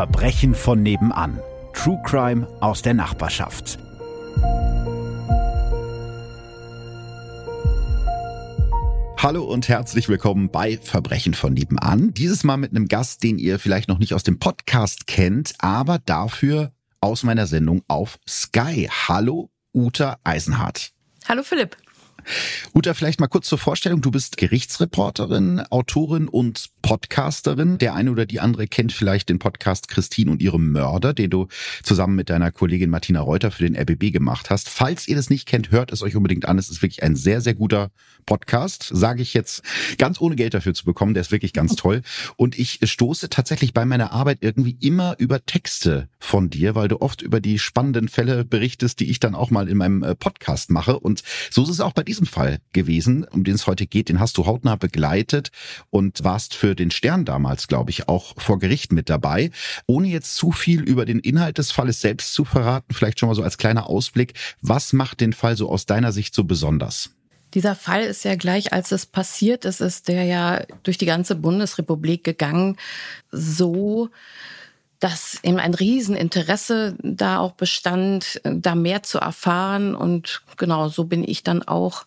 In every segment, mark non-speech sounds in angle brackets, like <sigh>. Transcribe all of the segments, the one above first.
Verbrechen von nebenan. True Crime aus der Nachbarschaft. Hallo und herzlich willkommen bei Verbrechen von nebenan. Dieses Mal mit einem Gast, den ihr vielleicht noch nicht aus dem Podcast kennt, aber dafür aus meiner Sendung auf Sky. Hallo, Uta Eisenhardt. Hallo Philipp. Uta, vielleicht mal kurz zur Vorstellung. Du bist Gerichtsreporterin, Autorin und Podcasterin. Der eine oder die andere kennt vielleicht den Podcast Christine und ihre Mörder, den du zusammen mit deiner Kollegin Martina Reuter für den RBB gemacht hast. Falls ihr das nicht kennt, hört es euch unbedingt an. Es ist wirklich ein sehr, sehr guter Podcast, sage ich jetzt ganz ohne Geld dafür zu bekommen. Der ist wirklich ganz toll. Und ich stoße tatsächlich bei meiner Arbeit irgendwie immer über Texte von dir, weil du oft über die spannenden Fälle berichtest, die ich dann auch mal in meinem äh, Podcast mache. Und so ist es auch bei diesem Fall gewesen, um den es heute geht. Den hast du hautnah begleitet und warst für den Stern damals, glaube ich, auch vor Gericht mit dabei. Ohne jetzt zu viel über den Inhalt des Falles selbst zu verraten, vielleicht schon mal so als kleiner Ausblick. Was macht den Fall so aus deiner Sicht so besonders? Dieser Fall ist ja gleich, als es passiert ist, ist der ja durch die ganze Bundesrepublik gegangen, so, dass eben ein Rieseninteresse da auch bestand, da mehr zu erfahren. Und genau so bin ich dann auch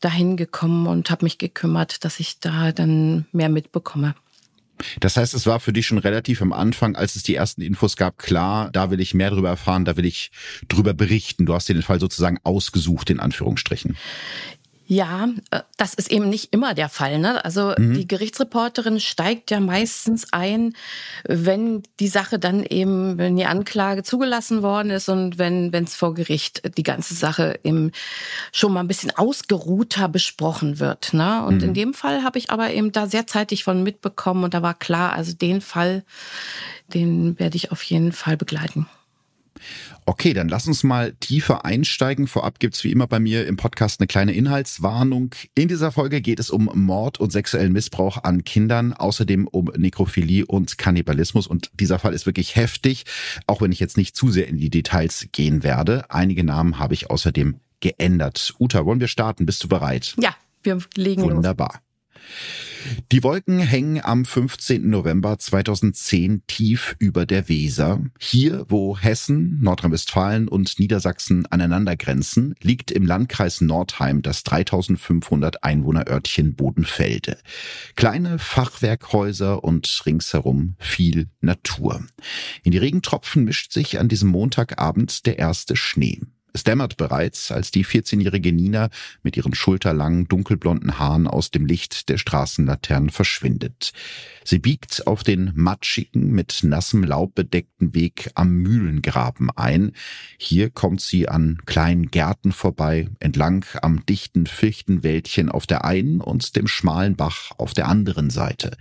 dahin gekommen und habe mich gekümmert, dass ich da dann mehr mitbekomme. Das heißt, es war für dich schon relativ am Anfang, als es die ersten Infos gab, klar, da will ich mehr drüber erfahren, da will ich drüber berichten. Du hast dir den Fall sozusagen ausgesucht, in Anführungsstrichen. Ja, äh, das ist eben nicht immer der Fall. Ne? Also mhm. die Gerichtsreporterin steigt ja meistens ein, wenn die Sache dann eben, wenn die Anklage zugelassen worden ist und wenn wenn es vor Gericht die ganze Sache eben schon mal ein bisschen ausgeruhter besprochen wird. Ne? Und mhm. in dem Fall habe ich aber eben da sehr zeitig von mitbekommen und da war klar, also den Fall, den werde ich auf jeden Fall begleiten. Okay, dann lass uns mal tiefer einsteigen. Vorab gibt's wie immer bei mir im Podcast eine kleine Inhaltswarnung. In dieser Folge geht es um Mord und sexuellen Missbrauch an Kindern, außerdem um Nekrophilie und Kannibalismus. Und dieser Fall ist wirklich heftig, auch wenn ich jetzt nicht zu sehr in die Details gehen werde. Einige Namen habe ich außerdem geändert. Uta, wollen wir starten? Bist du bereit? Ja, wir legen Wunderbar. los. Die Wolken hängen am 15. November 2010 tief über der Weser. Hier, wo Hessen, Nordrhein-Westfalen und Niedersachsen aneinander grenzen, liegt im Landkreis Nordheim das 3500 Einwohnerörtchen Bodenfelde. Kleine Fachwerkhäuser und ringsherum viel Natur. In die Regentropfen mischt sich an diesem Montagabend der erste Schnee. Es dämmert bereits, als die 14-jährige Nina mit ihren schulterlangen, dunkelblonden Haaren aus dem Licht der Straßenlaternen verschwindet. Sie biegt auf den matschigen, mit nassem Laub bedeckten Weg am Mühlengraben ein. Hier kommt sie an kleinen Gärten vorbei, entlang am dichten Fichtenwäldchen auf der einen und dem schmalen Bach auf der anderen Seite.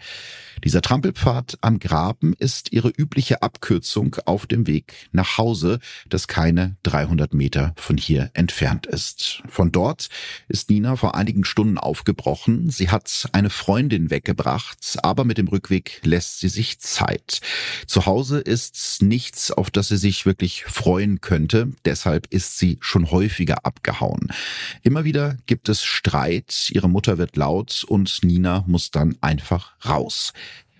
Dieser Trampelpfad am Graben ist ihre übliche Abkürzung auf dem Weg nach Hause, das keine 300 Meter von hier entfernt ist. Von dort ist Nina vor einigen Stunden aufgebrochen. Sie hat eine Freundin weggebracht, aber mit dem Rückweg lässt sie sich Zeit. Zu Hause ist nichts, auf das sie sich wirklich freuen könnte. Deshalb ist sie schon häufiger abgehauen. Immer wieder gibt es Streit, ihre Mutter wird laut und Nina muss dann einfach raus.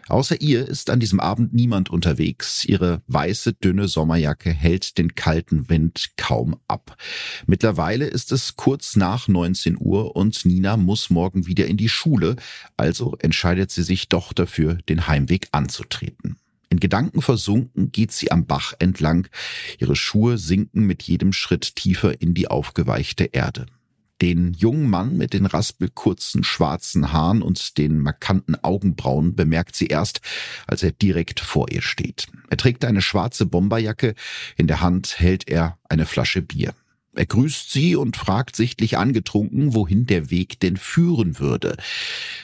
Außer ihr ist an diesem Abend niemand unterwegs. Ihre weiße, dünne Sommerjacke hält den kalten Wind kaum ab. Mittlerweile ist es kurz nach 19 Uhr und Nina muss morgen wieder in die Schule, also entscheidet sie sich doch dafür, den Heimweg anzutreten. In Gedanken versunken geht sie am Bach entlang. Ihre Schuhe sinken mit jedem Schritt tiefer in die aufgeweichte Erde. Den jungen Mann mit den raspelkurzen schwarzen Haaren und den markanten Augenbrauen bemerkt sie erst, als er direkt vor ihr steht. Er trägt eine schwarze Bomberjacke, in der Hand hält er eine Flasche Bier. Er grüßt sie und fragt sichtlich angetrunken, wohin der Weg denn führen würde.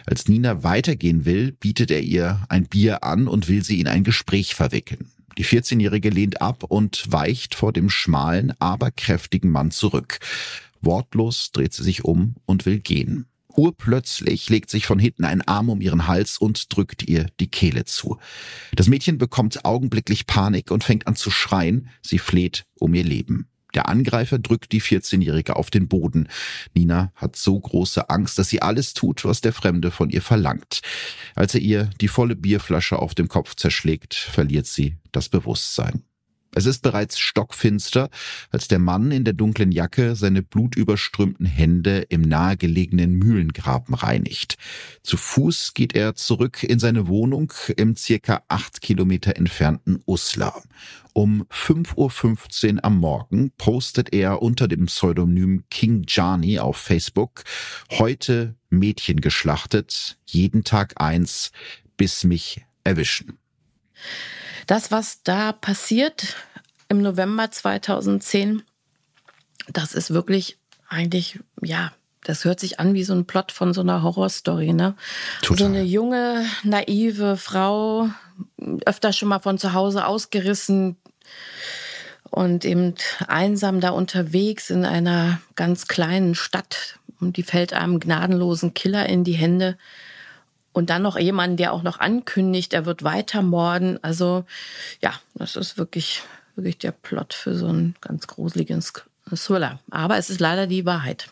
Als Nina weitergehen will, bietet er ihr ein Bier an und will sie in ein Gespräch verwickeln. Die 14-Jährige lehnt ab und weicht vor dem schmalen, aber kräftigen Mann zurück. Wortlos dreht sie sich um und will gehen. Urplötzlich legt sich von hinten ein Arm um ihren Hals und drückt ihr die Kehle zu. Das Mädchen bekommt augenblicklich Panik und fängt an zu schreien. Sie fleht um ihr Leben. Der Angreifer drückt die 14-Jährige auf den Boden. Nina hat so große Angst, dass sie alles tut, was der Fremde von ihr verlangt. Als er ihr die volle Bierflasche auf dem Kopf zerschlägt, verliert sie das Bewusstsein. Es ist bereits stockfinster, als der Mann in der dunklen Jacke seine blutüberströmten Hände im nahegelegenen Mühlengraben reinigt. Zu Fuß geht er zurück in seine Wohnung im circa acht Kilometer entfernten Uslar. Um 5.15 Uhr am Morgen postet er unter dem Pseudonym King Jani auf Facebook heute Mädchen geschlachtet, jeden Tag eins, bis mich erwischen. Das, was da passiert im November 2010, das ist wirklich eigentlich, ja, das hört sich an wie so ein Plot von so einer Horrorstory, ne? Total. So eine junge, naive Frau, öfter schon mal von zu Hause ausgerissen und eben einsam da unterwegs in einer ganz kleinen Stadt und die fällt einem gnadenlosen Killer in die Hände. Und dann noch jemand, der auch noch ankündigt, er wird weiter morden. Also ja, das ist wirklich, wirklich der Plot für so einen ganz gruseligen Thriller. Aber es ist leider die Wahrheit.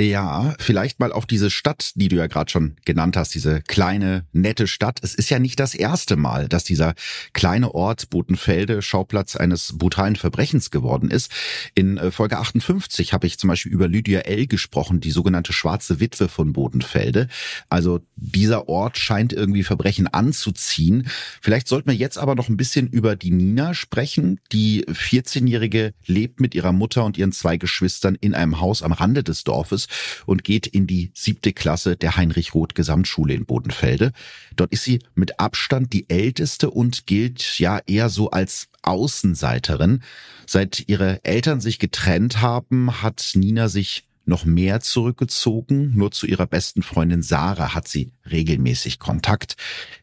Ja, vielleicht mal auf diese Stadt, die du ja gerade schon genannt hast, diese kleine, nette Stadt. Es ist ja nicht das erste Mal, dass dieser kleine Ort Botenfelde Schauplatz eines brutalen Verbrechens geworden ist. In äh, Folge 58 habe ich zum Beispiel über Lydia L. gesprochen, die sogenannte schwarze Witwe von Bodenfelde. Also dieser Ort scheint irgendwie Verbrechen anzuziehen. Vielleicht sollten wir jetzt aber noch ein bisschen über die Nina sprechen. Die 14-Jährige lebt mit ihrer Mutter und ihren zwei Geschwistern in einem Haus am Rande des Dorfes und geht in die siebte Klasse der Heinrich-Roth Gesamtschule in Bodenfelde. Dort ist sie mit Abstand die älteste und gilt ja eher so als Außenseiterin. Seit ihre Eltern sich getrennt haben, hat Nina sich noch mehr zurückgezogen. Nur zu ihrer besten Freundin Sarah hat sie regelmäßig Kontakt.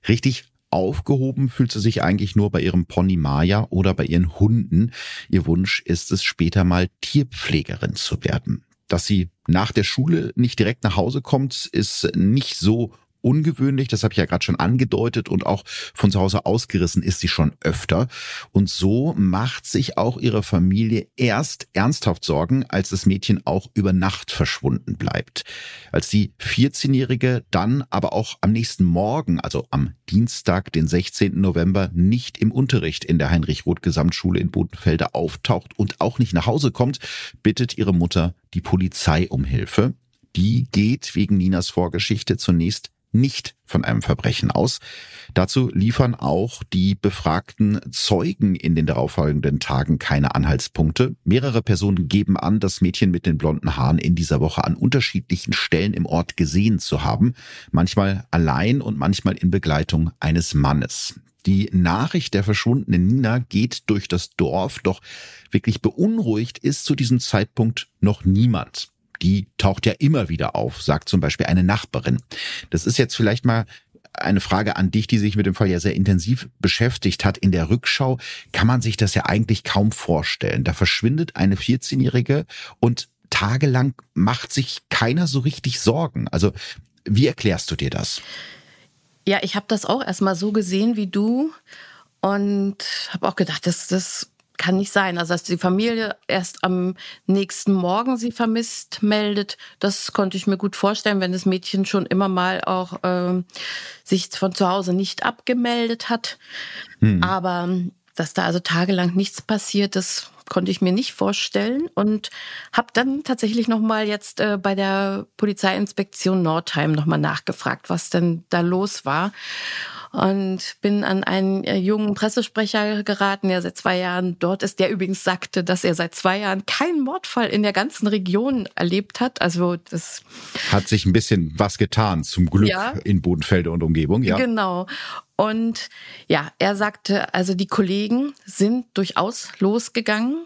Richtig aufgehoben fühlt sie sich eigentlich nur bei ihrem Pony Maya oder bei ihren Hunden. Ihr Wunsch ist es, später mal Tierpflegerin zu werden. Dass sie nach der Schule nicht direkt nach Hause kommt, ist nicht so ungewöhnlich, das habe ich ja gerade schon angedeutet und auch von zu Hause ausgerissen ist sie schon öfter. Und so macht sich auch ihre Familie erst ernsthaft Sorgen, als das Mädchen auch über Nacht verschwunden bleibt. Als die 14-Jährige dann aber auch am nächsten Morgen, also am Dienstag, den 16. November, nicht im Unterricht in der Heinrich-Roth-Gesamtschule in Bodenfelde auftaucht und auch nicht nach Hause kommt, bittet ihre Mutter die Polizei um Hilfe. Die geht wegen Ninas Vorgeschichte zunächst nicht von einem Verbrechen aus. Dazu liefern auch die befragten Zeugen in den darauffolgenden Tagen keine Anhaltspunkte. Mehrere Personen geben an, das Mädchen mit den blonden Haaren in dieser Woche an unterschiedlichen Stellen im Ort gesehen zu haben, manchmal allein und manchmal in Begleitung eines Mannes. Die Nachricht der verschwundenen Nina geht durch das Dorf, doch wirklich beunruhigt ist zu diesem Zeitpunkt noch niemand die taucht ja immer wieder auf, sagt zum Beispiel eine Nachbarin. Das ist jetzt vielleicht mal eine Frage an dich, die sich mit dem Fall ja sehr intensiv beschäftigt hat. In der Rückschau kann man sich das ja eigentlich kaum vorstellen. Da verschwindet eine 14-Jährige und tagelang macht sich keiner so richtig Sorgen. Also wie erklärst du dir das? Ja, ich habe das auch erstmal so gesehen wie du und habe auch gedacht, das, das kann nicht sein. Also, dass die Familie erst am nächsten Morgen sie vermisst meldet, das konnte ich mir gut vorstellen, wenn das Mädchen schon immer mal auch äh, sich von zu Hause nicht abgemeldet hat. Hm. Aber dass da also tagelang nichts passiert, das konnte ich mir nicht vorstellen und habe dann tatsächlich noch mal jetzt äh, bei der Polizeiinspektion Nordheim noch mal nachgefragt, was denn da los war und bin an einen äh, jungen Pressesprecher geraten, der seit zwei Jahren dort ist, der übrigens sagte, dass er seit zwei Jahren keinen Mordfall in der ganzen Region erlebt hat. Also das hat sich ein bisschen was getan, zum Glück ja. in Bodenfelde und Umgebung, ja. Genau. Und ja, er sagte, also die Kollegen sind durchaus losgegangen,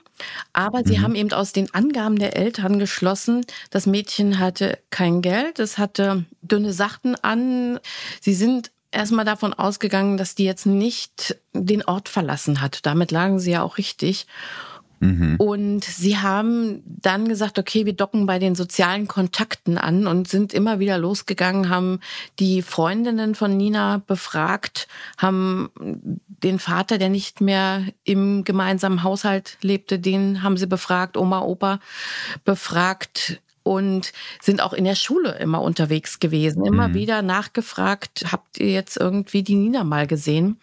aber sie mhm. haben eben aus den Angaben der Eltern geschlossen, das Mädchen hatte kein Geld, es hatte dünne Sachen an, sie sind erstmal davon ausgegangen, dass die jetzt nicht den Ort verlassen hat. Damit lagen sie ja auch richtig. Mhm. Und sie haben dann gesagt, okay, wir docken bei den sozialen Kontakten an und sind immer wieder losgegangen, haben die Freundinnen von Nina befragt, haben den Vater, der nicht mehr im gemeinsamen Haushalt lebte, den haben sie befragt, Oma, Opa befragt und sind auch in der Schule immer unterwegs gewesen, immer mhm. wieder nachgefragt, habt ihr jetzt irgendwie die Nina mal gesehen?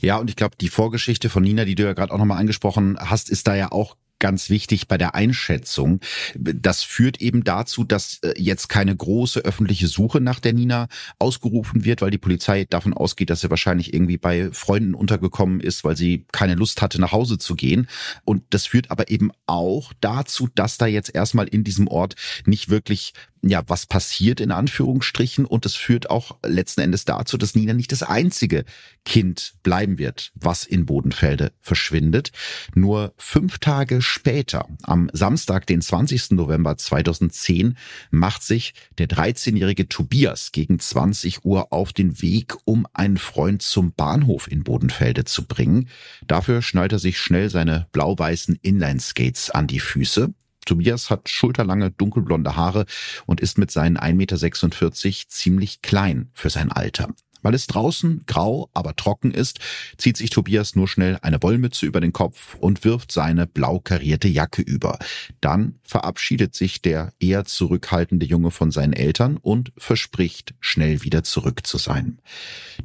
Ja, und ich glaube, die Vorgeschichte von Nina, die du ja gerade auch nochmal angesprochen hast, ist da ja auch ganz wichtig bei der Einschätzung. Das führt eben dazu, dass äh, jetzt keine große öffentliche Suche nach der Nina ausgerufen wird, weil die Polizei davon ausgeht, dass sie wahrscheinlich irgendwie bei Freunden untergekommen ist, weil sie keine Lust hatte, nach Hause zu gehen. Und das führt aber eben auch dazu, dass da jetzt erstmal in diesem Ort nicht wirklich ja, was passiert in Anführungsstrichen und es führt auch letzten Endes dazu, dass Nina nicht das einzige Kind bleiben wird, was in Bodenfelde verschwindet. Nur fünf Tage später, am Samstag, den 20. November 2010, macht sich der 13-jährige Tobias gegen 20 Uhr auf den Weg, um einen Freund zum Bahnhof in Bodenfelde zu bringen. Dafür schnallt er sich schnell seine blau-weißen Inline-Skates an die Füße. Tobias hat schulterlange dunkelblonde Haare und ist mit seinen 1,46 Meter ziemlich klein für sein Alter. Weil es draußen grau, aber trocken ist, zieht sich Tobias nur schnell eine Wollmütze über den Kopf und wirft seine blau karierte Jacke über. Dann verabschiedet sich der eher zurückhaltende Junge von seinen Eltern und verspricht, schnell wieder zurück zu sein.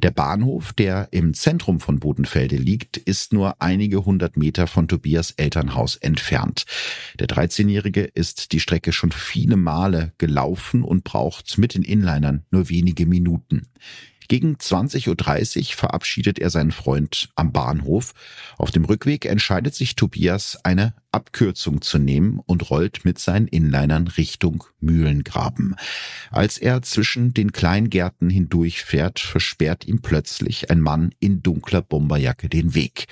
Der Bahnhof, der im Zentrum von Bodenfelde liegt, ist nur einige hundert Meter von Tobias Elternhaus entfernt. Der 13-Jährige ist die Strecke schon viele Male gelaufen und braucht mit den Inlinern nur wenige Minuten. Gegen 20.30 Uhr verabschiedet er seinen Freund am Bahnhof. Auf dem Rückweg entscheidet sich Tobias, eine Abkürzung zu nehmen und rollt mit seinen Inlinern Richtung Mühlengraben. Als er zwischen den Kleingärten hindurchfährt, versperrt ihm plötzlich ein Mann in dunkler Bomberjacke den Weg.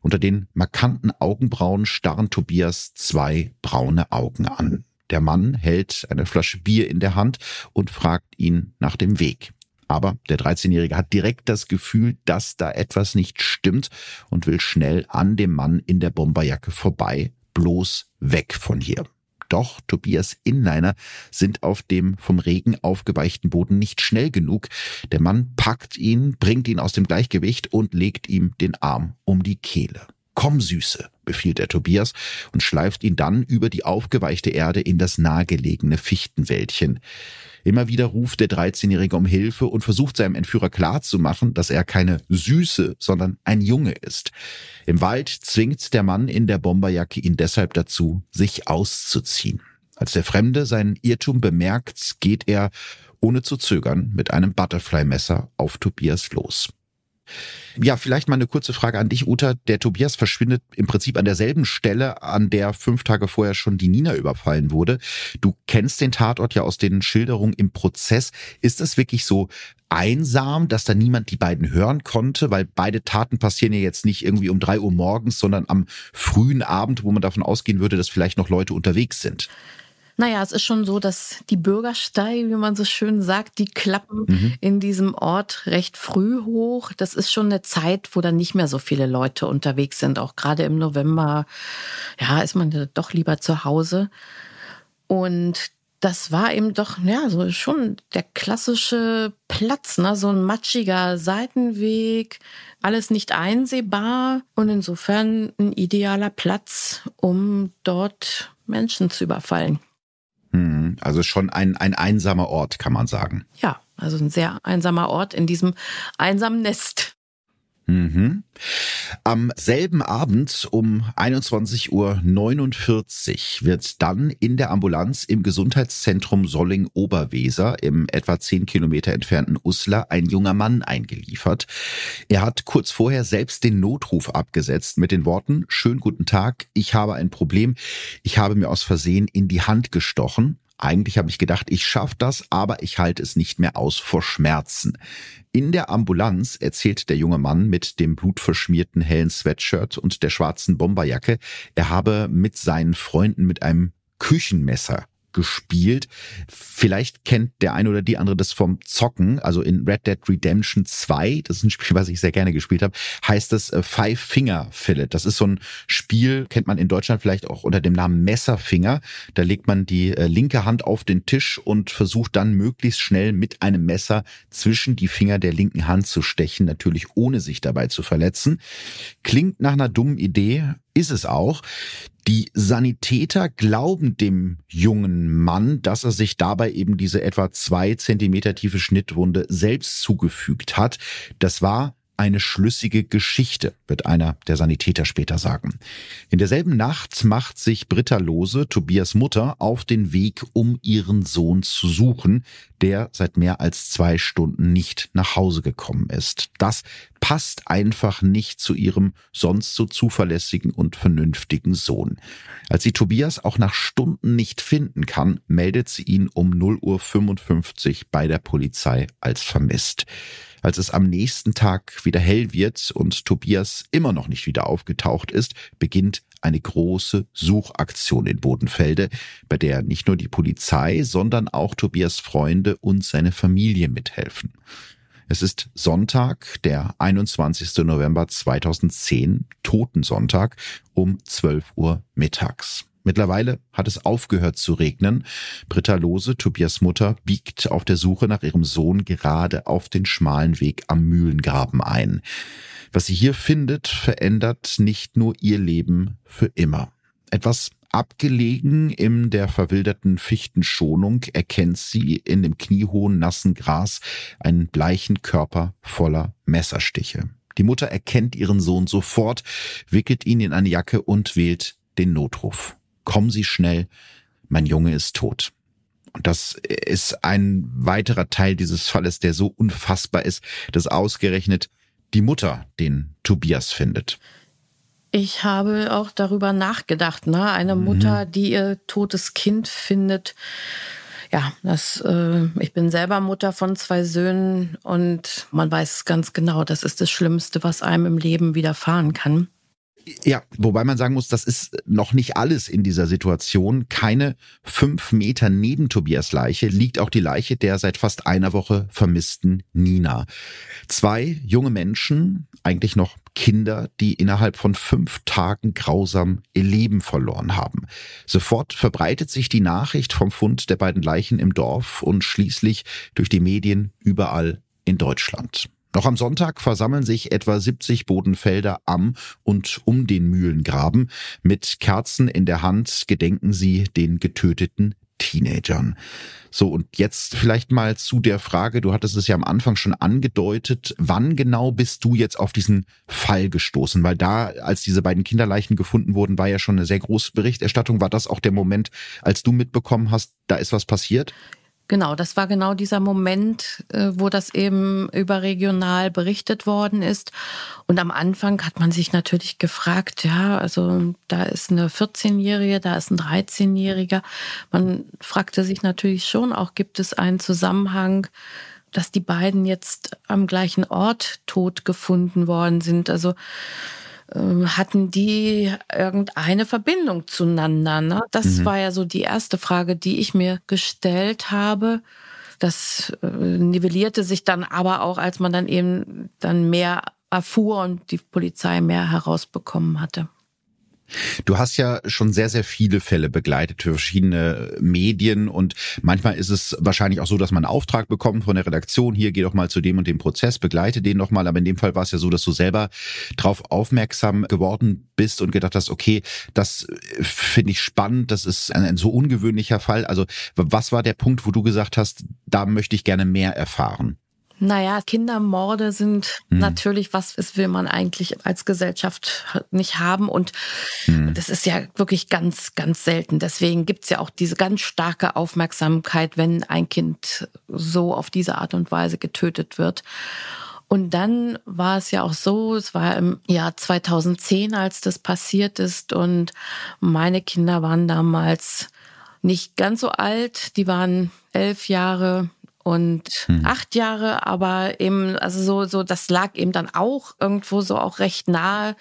Unter den markanten Augenbrauen starren Tobias zwei braune Augen an. Der Mann hält eine Flasche Bier in der Hand und fragt ihn nach dem Weg. Aber der 13-Jährige hat direkt das Gefühl, dass da etwas nicht stimmt und will schnell an dem Mann in der Bomberjacke vorbei, bloß weg von hier. Doch Tobias Inliner sind auf dem vom Regen aufgeweichten Boden nicht schnell genug. Der Mann packt ihn, bringt ihn aus dem Gleichgewicht und legt ihm den Arm um die Kehle. Komm, Süße, befiehlt er Tobias und schleift ihn dann über die aufgeweichte Erde in das nahegelegene Fichtenwäldchen. Immer wieder ruft der 13-Jährige um Hilfe und versucht seinem Entführer klarzumachen, dass er keine Süße, sondern ein Junge ist. Im Wald zwingt der Mann in der Bomberjacke ihn deshalb dazu, sich auszuziehen. Als der Fremde seinen Irrtum bemerkt, geht er ohne zu zögern mit einem Butterfly-Messer auf Tobias los. Ja, vielleicht mal eine kurze Frage an dich, Uta. Der Tobias verschwindet im Prinzip an derselben Stelle, an der fünf Tage vorher schon die Nina überfallen wurde. Du kennst den Tatort ja aus den Schilderungen im Prozess. Ist das wirklich so einsam, dass da niemand die beiden hören konnte? Weil beide Taten passieren ja jetzt nicht irgendwie um drei Uhr morgens, sondern am frühen Abend, wo man davon ausgehen würde, dass vielleicht noch Leute unterwegs sind. Naja, es ist schon so, dass die Bürgersteige, wie man so schön sagt, die klappen mhm. in diesem Ort recht früh hoch. Das ist schon eine Zeit, wo dann nicht mehr so viele Leute unterwegs sind. Auch gerade im November, ja, ist man doch lieber zu Hause. Und das war eben doch, ja, so schon der klassische Platz, ne? so ein matschiger Seitenweg, alles nicht einsehbar und insofern ein idealer Platz, um dort Menschen zu überfallen. Hm, also schon ein, ein einsamer Ort, kann man sagen. Ja, also ein sehr einsamer Ort in diesem einsamen Nest. Mhm. Am selben Abend um 21.49 Uhr wird dann in der Ambulanz im Gesundheitszentrum Solling-Oberweser im etwa 10 Kilometer entfernten Uslar ein junger Mann eingeliefert. Er hat kurz vorher selbst den Notruf abgesetzt mit den Worten, schönen guten Tag, ich habe ein Problem, ich habe mir aus Versehen in die Hand gestochen. Eigentlich habe ich gedacht, ich schaffe das, aber ich halte es nicht mehr aus vor Schmerzen. In der Ambulanz erzählt der junge Mann mit dem blutverschmierten hellen Sweatshirt und der schwarzen Bomberjacke, er habe mit seinen Freunden mit einem Küchenmesser gespielt. Vielleicht kennt der eine oder die andere das vom Zocken. Also in Red Dead Redemption 2, das ist ein Spiel, was ich sehr gerne gespielt habe, heißt es äh, Five Finger Fillet. Das ist so ein Spiel, kennt man in Deutschland vielleicht auch unter dem Namen Messerfinger. Da legt man die äh, linke Hand auf den Tisch und versucht dann möglichst schnell mit einem Messer zwischen die Finger der linken Hand zu stechen, natürlich ohne sich dabei zu verletzen. Klingt nach einer dummen Idee, ist es auch. Die Sanitäter glauben dem jungen Mann, dass er sich dabei eben diese etwa zwei Zentimeter tiefe Schnittwunde selbst zugefügt hat. Das war eine schlüssige Geschichte, wird einer der Sanitäter später sagen. In derselben Nacht macht sich Britta Lose, Tobias Mutter, auf den Weg, um ihren Sohn zu suchen, der seit mehr als zwei Stunden nicht nach Hause gekommen ist. Das passt einfach nicht zu ihrem sonst so zuverlässigen und vernünftigen Sohn. Als sie Tobias auch nach Stunden nicht finden kann, meldet sie ihn um 0.55 Uhr bei der Polizei als vermisst. Als es am nächsten Tag wieder hell wird und Tobias immer noch nicht wieder aufgetaucht ist, beginnt eine große Suchaktion in Bodenfelde, bei der nicht nur die Polizei, sondern auch Tobias Freunde und seine Familie mithelfen. Es ist Sonntag, der 21. November 2010, Totensonntag um 12 Uhr mittags. Mittlerweile hat es aufgehört zu regnen. Britta Lose, Tobias Mutter, biegt auf der Suche nach ihrem Sohn gerade auf den schmalen Weg am Mühlengraben ein. Was sie hier findet, verändert nicht nur ihr Leben für immer. Etwas abgelegen in der verwilderten Fichtenschonung erkennt sie in dem kniehohen nassen Gras einen bleichen Körper voller Messerstiche. Die Mutter erkennt ihren Sohn sofort, wickelt ihn in eine Jacke und wählt den Notruf kommen Sie schnell, mein Junge ist tot. Und das ist ein weiterer Teil dieses Falles, der so unfassbar ist, dass ausgerechnet die Mutter den Tobias findet. Ich habe auch darüber nachgedacht, ne? Eine mhm. Mutter, die ihr totes Kind findet. Ja, das, äh, ich bin selber Mutter von zwei Söhnen und man weiß ganz genau, das ist das Schlimmste, was einem im Leben widerfahren kann. Ja, wobei man sagen muss, das ist noch nicht alles in dieser Situation. Keine fünf Meter neben Tobias Leiche liegt auch die Leiche der seit fast einer Woche vermissten Nina. Zwei junge Menschen, eigentlich noch Kinder, die innerhalb von fünf Tagen grausam ihr Leben verloren haben. Sofort verbreitet sich die Nachricht vom Fund der beiden Leichen im Dorf und schließlich durch die Medien überall in Deutschland. Noch am Sonntag versammeln sich etwa 70 Bodenfelder am und um den Mühlengraben. Mit Kerzen in der Hand gedenken sie den getöteten Teenagern. So, und jetzt vielleicht mal zu der Frage, du hattest es ja am Anfang schon angedeutet, wann genau bist du jetzt auf diesen Fall gestoßen? Weil da, als diese beiden Kinderleichen gefunden wurden, war ja schon eine sehr große Berichterstattung. War das auch der Moment, als du mitbekommen hast, da ist was passiert? Genau, das war genau dieser Moment, äh, wo das eben überregional berichtet worden ist. Und am Anfang hat man sich natürlich gefragt, ja, also da ist eine 14-Jährige, da ist ein 13-Jähriger. Man fragte sich natürlich schon auch, gibt es einen Zusammenhang, dass die beiden jetzt am gleichen Ort tot gefunden worden sind? Also hatten die irgendeine Verbindung zueinander? Ne? Das mhm. war ja so die erste Frage, die ich mir gestellt habe. Das äh, nivellierte sich dann aber auch, als man dann eben dann mehr erfuhr und die Polizei mehr herausbekommen hatte. Du hast ja schon sehr, sehr viele Fälle begleitet für verschiedene Medien und manchmal ist es wahrscheinlich auch so, dass man einen Auftrag bekommt von der Redaktion, hier geh doch mal zu dem und dem Prozess, begleite den doch mal, aber in dem Fall war es ja so, dass du selber darauf aufmerksam geworden bist und gedacht hast, okay, das finde ich spannend, das ist ein, ein so ungewöhnlicher Fall. Also was war der Punkt, wo du gesagt hast, da möchte ich gerne mehr erfahren? Naja, Kindermorde sind mhm. natürlich was, das will man eigentlich als Gesellschaft nicht haben. Und mhm. das ist ja wirklich ganz, ganz selten. Deswegen gibt's ja auch diese ganz starke Aufmerksamkeit, wenn ein Kind so auf diese Art und Weise getötet wird. Und dann war es ja auch so, es war im Jahr 2010, als das passiert ist. Und meine Kinder waren damals nicht ganz so alt. Die waren elf Jahre und hm. acht Jahre, aber eben, also so, so, das lag eben dann auch irgendwo so auch recht nahe,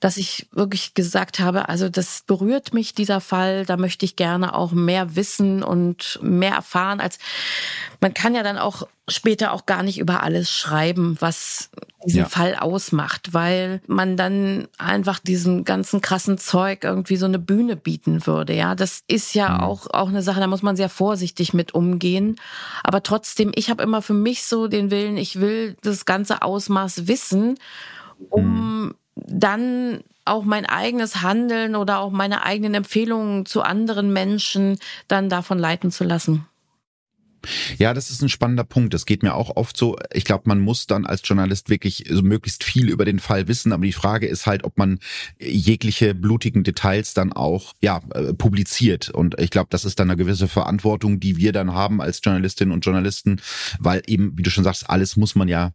dass ich wirklich gesagt habe, also das berührt mich, dieser Fall, da möchte ich gerne auch mehr wissen und mehr erfahren als, man kann ja dann auch später auch gar nicht über alles schreiben, was diesen ja. Fall ausmacht, weil man dann einfach diesem ganzen krassen Zeug irgendwie so eine Bühne bieten würde. Ja, das ist ja mhm. auch, auch eine Sache, da muss man sehr vorsichtig mit umgehen. Aber trotzdem, ich habe immer für mich so den Willen, ich will das ganze Ausmaß wissen, um mhm. dann auch mein eigenes Handeln oder auch meine eigenen Empfehlungen zu anderen Menschen dann davon leiten zu lassen. Ja, das ist ein spannender Punkt. Das geht mir auch oft so. Ich glaube, man muss dann als Journalist wirklich so möglichst viel über den Fall wissen. Aber die Frage ist halt, ob man jegliche blutigen Details dann auch ja äh, publiziert. Und ich glaube, das ist dann eine gewisse Verantwortung, die wir dann haben als Journalistinnen und Journalisten, weil eben, wie du schon sagst, alles muss man ja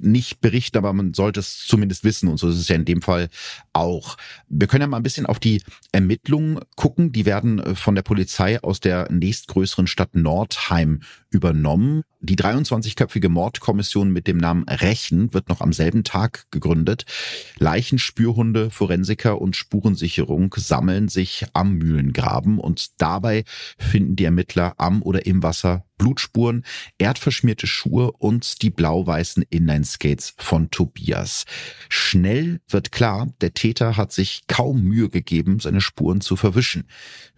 nicht berichten, aber man sollte es zumindest wissen. Und so ist es ja in dem Fall auch. Wir können ja mal ein bisschen auf die Ermittlungen gucken. Die werden äh, von der Polizei aus der nächstgrößeren Stadt Nordheim übernommen. Die 23-köpfige Mordkommission mit dem Namen Rechen wird noch am selben Tag gegründet. Leichenspürhunde, Forensiker und Spurensicherung sammeln sich am Mühlengraben und dabei finden die Ermittler am oder im Wasser Blutspuren, erdverschmierte Schuhe und die blau-weißen Inline-Skates von Tobias. Schnell wird klar, der Täter hat sich kaum Mühe gegeben, seine Spuren zu verwischen.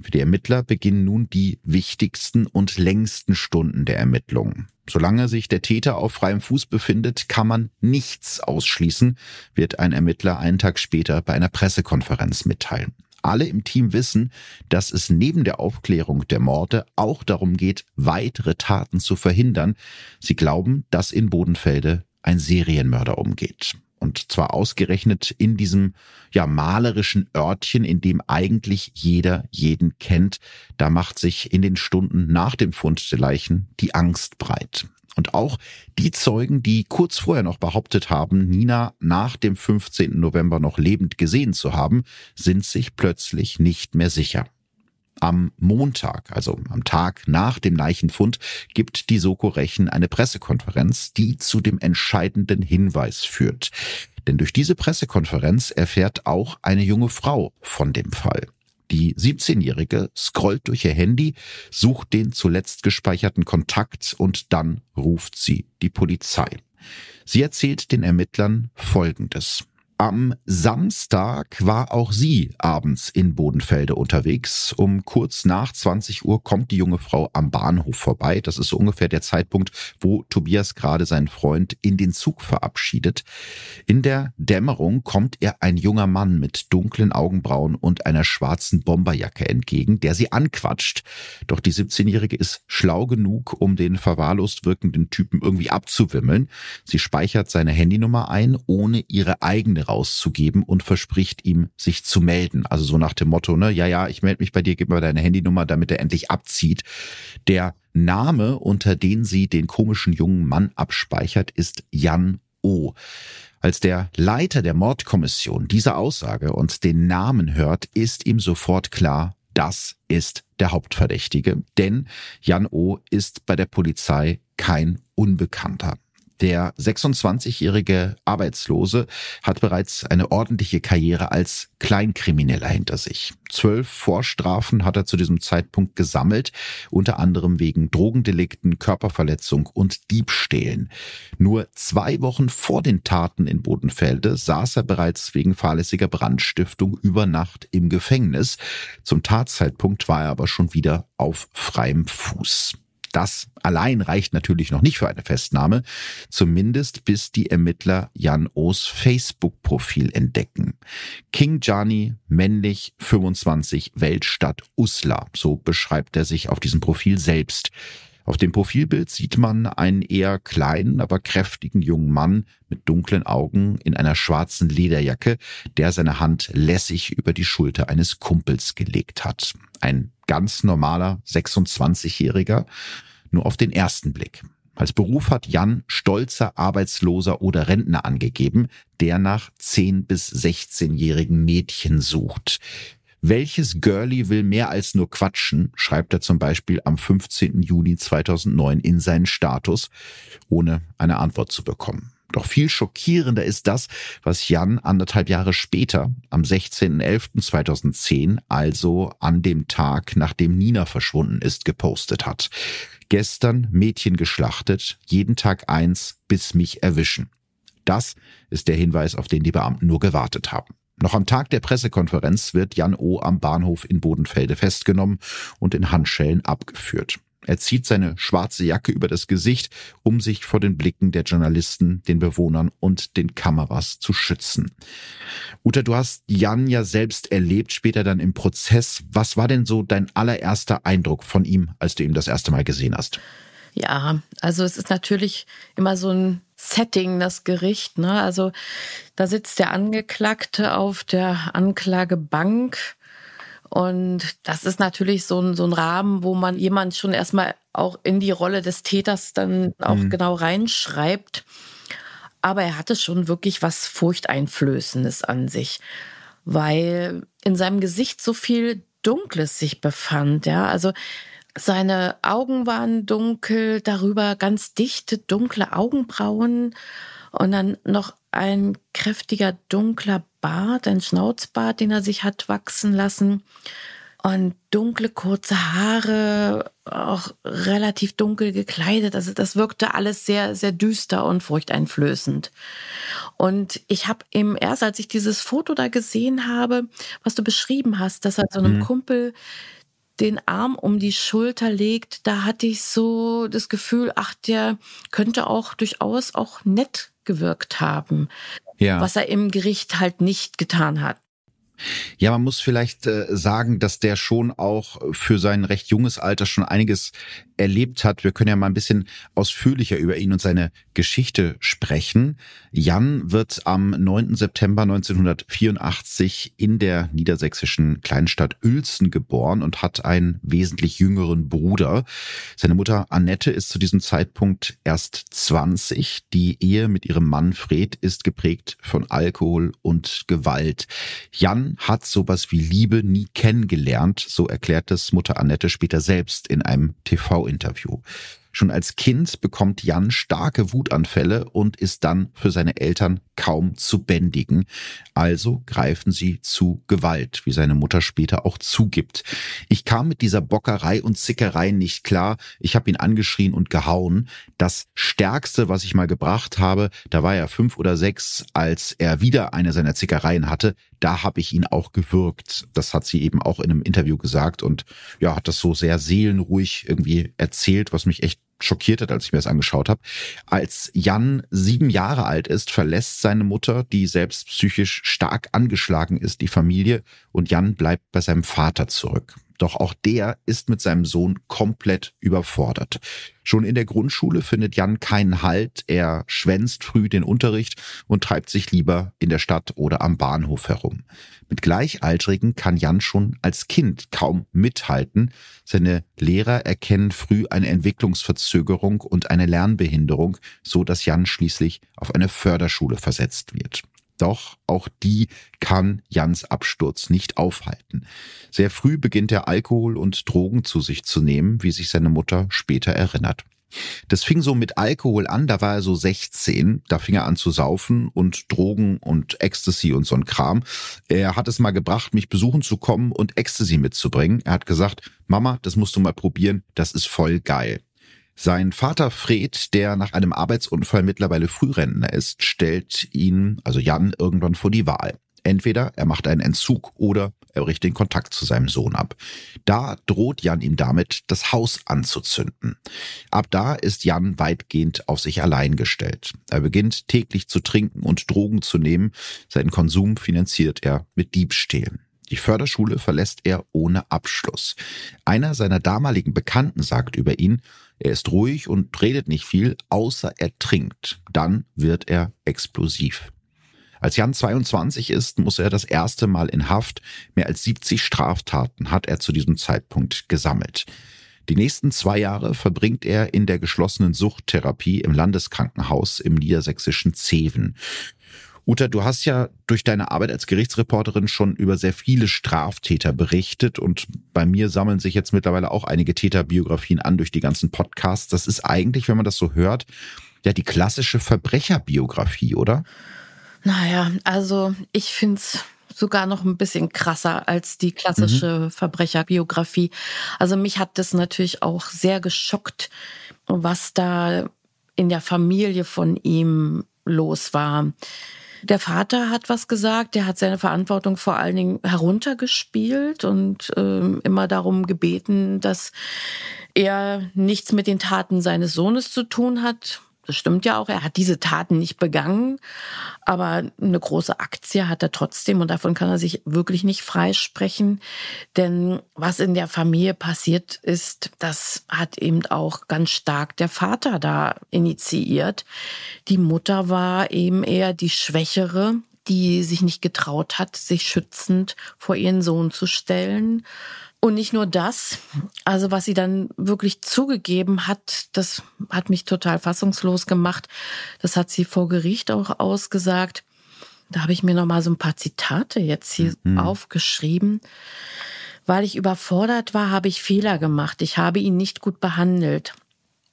Für die Ermittler beginnen nun die wichtigsten und längsten Stunden der Ermittlungen. Solange sich der Täter auf freiem Fuß befindet, kann man nichts ausschließen, wird ein Ermittler einen Tag später bei einer Pressekonferenz mitteilen alle im Team wissen, dass es neben der Aufklärung der Morde auch darum geht, weitere Taten zu verhindern. Sie glauben, dass in Bodenfelde ein Serienmörder umgeht. Und zwar ausgerechnet in diesem ja malerischen Örtchen, in dem eigentlich jeder jeden kennt. Da macht sich in den Stunden nach dem Fund der Leichen die Angst breit. Und auch die Zeugen, die kurz vorher noch behauptet haben, Nina nach dem 15. November noch lebend gesehen zu haben, sind sich plötzlich nicht mehr sicher. Am Montag, also am Tag nach dem Leichenfund, gibt die Soko Rechen eine Pressekonferenz, die zu dem entscheidenden Hinweis führt. Denn durch diese Pressekonferenz erfährt auch eine junge Frau von dem Fall. Die 17-Jährige scrollt durch ihr Handy, sucht den zuletzt gespeicherten Kontakt und dann ruft sie die Polizei. Sie erzählt den Ermittlern Folgendes. Am Samstag war auch sie abends in Bodenfelde unterwegs. Um kurz nach 20 Uhr kommt die junge Frau am Bahnhof vorbei. Das ist so ungefähr der Zeitpunkt, wo Tobias gerade seinen Freund in den Zug verabschiedet. In der Dämmerung kommt ihr ein junger Mann mit dunklen Augenbrauen und einer schwarzen Bomberjacke entgegen, der sie anquatscht. Doch die 17-Jährige ist schlau genug, um den verwahrlost wirkenden Typen irgendwie abzuwimmeln. Sie speichert seine Handynummer ein, ohne ihre eigene rauszugeben und verspricht ihm, sich zu melden. Also so nach dem Motto, ne, ja, ja, ich melde mich bei dir, gib mir deine Handynummer, damit er endlich abzieht. Der Name, unter den sie den komischen jungen Mann abspeichert, ist Jan O. Als der Leiter der Mordkommission diese Aussage und den Namen hört, ist ihm sofort klar, das ist der Hauptverdächtige, denn Jan O ist bei der Polizei kein Unbekannter. Der 26-jährige Arbeitslose hat bereits eine ordentliche Karriere als Kleinkrimineller hinter sich. Zwölf Vorstrafen hat er zu diesem Zeitpunkt gesammelt, unter anderem wegen Drogendelikten, Körperverletzung und Diebstählen. Nur zwei Wochen vor den Taten in Bodenfelde saß er bereits wegen fahrlässiger Brandstiftung über Nacht im Gefängnis. Zum Tatzeitpunkt war er aber schon wieder auf freiem Fuß. Das allein reicht natürlich noch nicht für eine Festnahme, zumindest bis die Ermittler Jan O's Facebook-Profil entdecken. King Jani, männlich, 25, Weltstadt Uslar, so beschreibt er sich auf diesem Profil selbst. Auf dem Profilbild sieht man einen eher kleinen, aber kräftigen jungen Mann mit dunklen Augen in einer schwarzen Lederjacke, der seine Hand lässig über die Schulter eines Kumpels gelegt hat. Ein ganz normaler 26-Jähriger, nur auf den ersten Blick. Als Beruf hat Jan stolzer Arbeitsloser oder Rentner angegeben, der nach 10 bis 16-jährigen Mädchen sucht. Welches Girlie will mehr als nur quatschen, schreibt er zum Beispiel am 15. Juni 2009 in seinen Status, ohne eine Antwort zu bekommen. Doch viel schockierender ist das, was Jan anderthalb Jahre später, am 16.11.2010, also an dem Tag, nachdem Nina verschwunden ist, gepostet hat. Gestern Mädchen geschlachtet, jeden Tag eins, bis mich erwischen. Das ist der Hinweis, auf den die Beamten nur gewartet haben. Noch am Tag der Pressekonferenz wird Jan O. am Bahnhof in Bodenfelde festgenommen und in Handschellen abgeführt. Er zieht seine schwarze Jacke über das Gesicht, um sich vor den Blicken der Journalisten, den Bewohnern und den Kameras zu schützen. Uta, du hast Jan ja selbst erlebt, später dann im Prozess. Was war denn so dein allererster Eindruck von ihm, als du ihn das erste Mal gesehen hast? Ja, also es ist natürlich immer so ein Setting, das Gericht. Ne? Also da sitzt der Angeklagte auf der Anklagebank und das ist natürlich so ein, so ein Rahmen, wo man jemand schon erstmal auch in die Rolle des Täters dann auch mhm. genau reinschreibt. Aber er hatte schon wirklich was Furchteinflößendes an sich, weil in seinem Gesicht so viel Dunkles sich befand. Ja, also seine Augen waren dunkel, darüber ganz dichte, dunkle Augenbrauen und dann noch ein kräftiger, dunkler Bart, ein Schnauzbart, den er sich hat wachsen lassen. Und dunkle, kurze Haare, auch relativ dunkel gekleidet. Also das wirkte alles sehr, sehr düster und furchteinflößend. Und ich habe eben erst, als ich dieses Foto da gesehen habe, was du beschrieben hast, dass er so einem mhm. Kumpel den Arm um die Schulter legt, da hatte ich so das Gefühl, ach, der könnte auch durchaus auch nett gewirkt haben. Ja. Was er im Gericht halt nicht getan hat. Ja, man muss vielleicht äh, sagen, dass der schon auch für sein recht junges Alter schon einiges erlebt hat. Wir können ja mal ein bisschen ausführlicher über ihn und seine Geschichte sprechen. Jan wird am 9. September 1984 in der niedersächsischen Kleinstadt Uelzen geboren und hat einen wesentlich jüngeren Bruder. Seine Mutter Annette ist zu diesem Zeitpunkt erst 20. Die Ehe mit ihrem Mann Fred ist geprägt von Alkohol und Gewalt. Jan hat sowas wie Liebe nie kennengelernt, so erklärt es Mutter Annette später selbst in einem TV-Interview. Schon als Kind bekommt Jan starke Wutanfälle und ist dann für seine Eltern kaum zu bändigen. Also greifen sie zu Gewalt, wie seine Mutter später auch zugibt. Ich kam mit dieser Bockerei und Zickerei nicht klar. Ich habe ihn angeschrien und gehauen. Das Stärkste, was ich mal gebracht habe, da war er fünf oder sechs, als er wieder eine seiner Zickereien hatte. Da habe ich ihn auch gewürgt. Das hat sie eben auch in einem Interview gesagt und ja, hat das so sehr seelenruhig irgendwie erzählt, was mich echt schockiert hat, als ich mir das angeschaut habe. Als Jan sieben Jahre alt ist, verlässt seine Mutter, die selbst psychisch stark angeschlagen ist, die Familie und Jan bleibt bei seinem Vater zurück. Doch auch der ist mit seinem Sohn komplett überfordert. Schon in der Grundschule findet Jan keinen Halt, er schwänzt früh den Unterricht und treibt sich lieber in der Stadt oder am Bahnhof herum. Mit Gleichaltrigen kann Jan schon als Kind kaum mithalten. Seine Lehrer erkennen früh eine Entwicklungsverzögerung und eine Lernbehinderung, so dass Jan schließlich auf eine Förderschule versetzt wird. Doch auch die kann Jans Absturz nicht aufhalten. Sehr früh beginnt er Alkohol und Drogen zu sich zu nehmen, wie sich seine Mutter später erinnert. Das fing so mit Alkohol an, da war er so 16, da fing er an zu saufen und Drogen und Ecstasy und so ein Kram. Er hat es mal gebracht, mich besuchen zu kommen und Ecstasy mitzubringen. Er hat gesagt, Mama, das musst du mal probieren, das ist voll geil. Sein Vater Fred, der nach einem Arbeitsunfall mittlerweile Frührentner ist, stellt ihn, also Jan, irgendwann vor die Wahl. Entweder er macht einen Entzug oder er bricht den Kontakt zu seinem Sohn ab. Da droht Jan ihm damit, das Haus anzuzünden. Ab da ist Jan weitgehend auf sich allein gestellt. Er beginnt täglich zu trinken und Drogen zu nehmen. Seinen Konsum finanziert er mit Diebstählen. Die Förderschule verlässt er ohne Abschluss. Einer seiner damaligen Bekannten sagt über ihn, er ist ruhig und redet nicht viel, außer er trinkt. Dann wird er explosiv. Als Jan 22 ist, muss er das erste Mal in Haft. Mehr als 70 Straftaten hat er zu diesem Zeitpunkt gesammelt. Die nächsten zwei Jahre verbringt er in der geschlossenen Suchttherapie im Landeskrankenhaus im niedersächsischen Zeven. Uta, du hast ja durch deine Arbeit als Gerichtsreporterin schon über sehr viele Straftäter berichtet und bei mir sammeln sich jetzt mittlerweile auch einige Täterbiografien an durch die ganzen Podcasts. Das ist eigentlich, wenn man das so hört, ja die klassische Verbrecherbiografie, oder? Naja, also ich finde es sogar noch ein bisschen krasser als die klassische mhm. Verbrecherbiografie. Also mich hat das natürlich auch sehr geschockt, was da in der Familie von ihm los war. Der Vater hat was gesagt, der hat seine Verantwortung vor allen Dingen heruntergespielt und äh, immer darum gebeten, dass er nichts mit den Taten seines Sohnes zu tun hat. Das stimmt ja auch, er hat diese Taten nicht begangen, aber eine große Aktie hat er trotzdem und davon kann er sich wirklich nicht freisprechen. Denn was in der Familie passiert ist, das hat eben auch ganz stark der Vater da initiiert. Die Mutter war eben eher die Schwächere, die sich nicht getraut hat, sich schützend vor ihren Sohn zu stellen und nicht nur das, also was sie dann wirklich zugegeben hat, das hat mich total fassungslos gemacht. Das hat sie vor Gericht auch ausgesagt. Da habe ich mir noch mal so ein paar Zitate jetzt hier mhm. aufgeschrieben. Weil ich überfordert war, habe ich Fehler gemacht. Ich habe ihn nicht gut behandelt.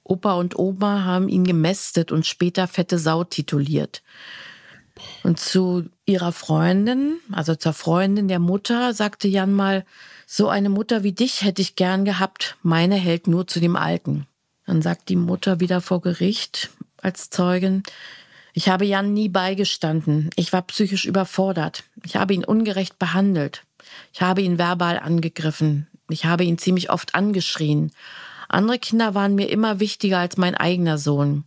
Opa und Oma haben ihn gemästet und später fette Sau tituliert. Und zu ihrer Freundin, also zur Freundin der Mutter, sagte Jan mal, so eine Mutter wie dich hätte ich gern gehabt, meine hält nur zu dem Alten. Dann sagt die Mutter wieder vor Gericht als Zeugin, ich habe Jan nie beigestanden. Ich war psychisch überfordert. Ich habe ihn ungerecht behandelt. Ich habe ihn verbal angegriffen. Ich habe ihn ziemlich oft angeschrien. Andere Kinder waren mir immer wichtiger als mein eigener Sohn.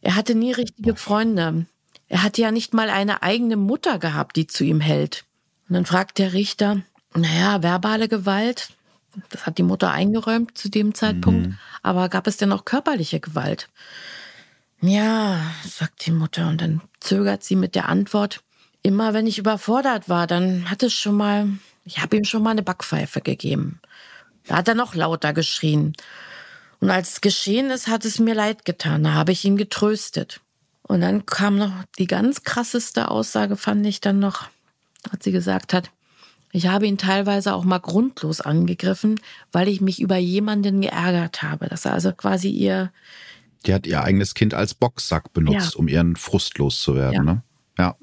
Er hatte nie richtige Freunde. Er hatte ja nicht mal eine eigene Mutter gehabt, die zu ihm hält. Und dann fragt der Richter, naja, verbale Gewalt, das hat die Mutter eingeräumt zu dem Zeitpunkt, mhm. aber gab es denn auch körperliche Gewalt? Ja, sagt die Mutter und dann zögert sie mit der Antwort, immer wenn ich überfordert war, dann hat es schon mal, ich habe ihm schon mal eine Backpfeife gegeben. Da hat er noch lauter geschrien. Und als es geschehen ist, hat es mir leid getan, da habe ich ihn getröstet. Und dann kam noch die ganz krasseste Aussage, fand ich dann noch, als sie gesagt hat, ich habe ihn teilweise auch mal grundlos angegriffen, weil ich mich über jemanden geärgert habe. Dass er also quasi ihr. Die hat ihr eigenes Kind als Boxsack benutzt, ja. um ihren Frust loszuwerden. Ja. Ne? Ja.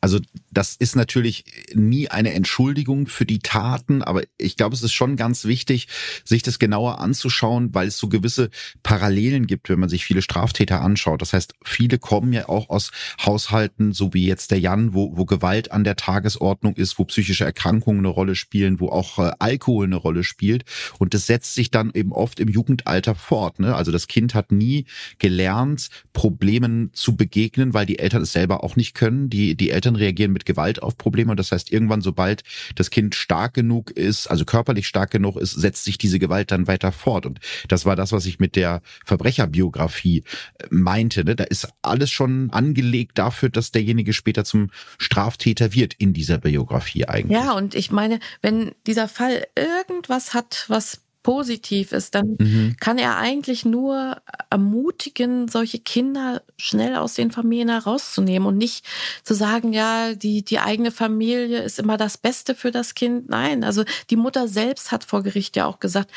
Also das ist natürlich nie eine Entschuldigung für die Taten, aber ich glaube, es ist schon ganz wichtig, sich das genauer anzuschauen, weil es so gewisse Parallelen gibt, wenn man sich viele Straftäter anschaut. Das heißt, viele kommen ja auch aus Haushalten, so wie jetzt der Jan, wo, wo Gewalt an der Tagesordnung ist, wo psychische Erkrankungen eine Rolle spielen, wo auch äh, Alkohol eine Rolle spielt. Und das setzt sich dann eben oft im Jugendalter fort. Ne? Also das Kind hat nie gelernt, Problemen zu begegnen, weil die Eltern es selber auch nicht können die, die Eltern reagieren mit Gewalt auf Probleme. Das heißt, irgendwann, sobald das Kind stark genug ist, also körperlich stark genug ist, setzt sich diese Gewalt dann weiter fort. Und das war das, was ich mit der Verbrecherbiografie äh, meinte. Ne? Da ist alles schon angelegt dafür, dass derjenige später zum Straftäter wird in dieser Biografie eigentlich. Ja, und ich meine, wenn dieser Fall irgendwas hat, was positiv ist, dann mhm. kann er eigentlich nur ermutigen, solche Kinder schnell aus den Familien herauszunehmen und nicht zu sagen, ja, die, die eigene Familie ist immer das Beste für das Kind. Nein, also die Mutter selbst hat vor Gericht ja auch gesagt,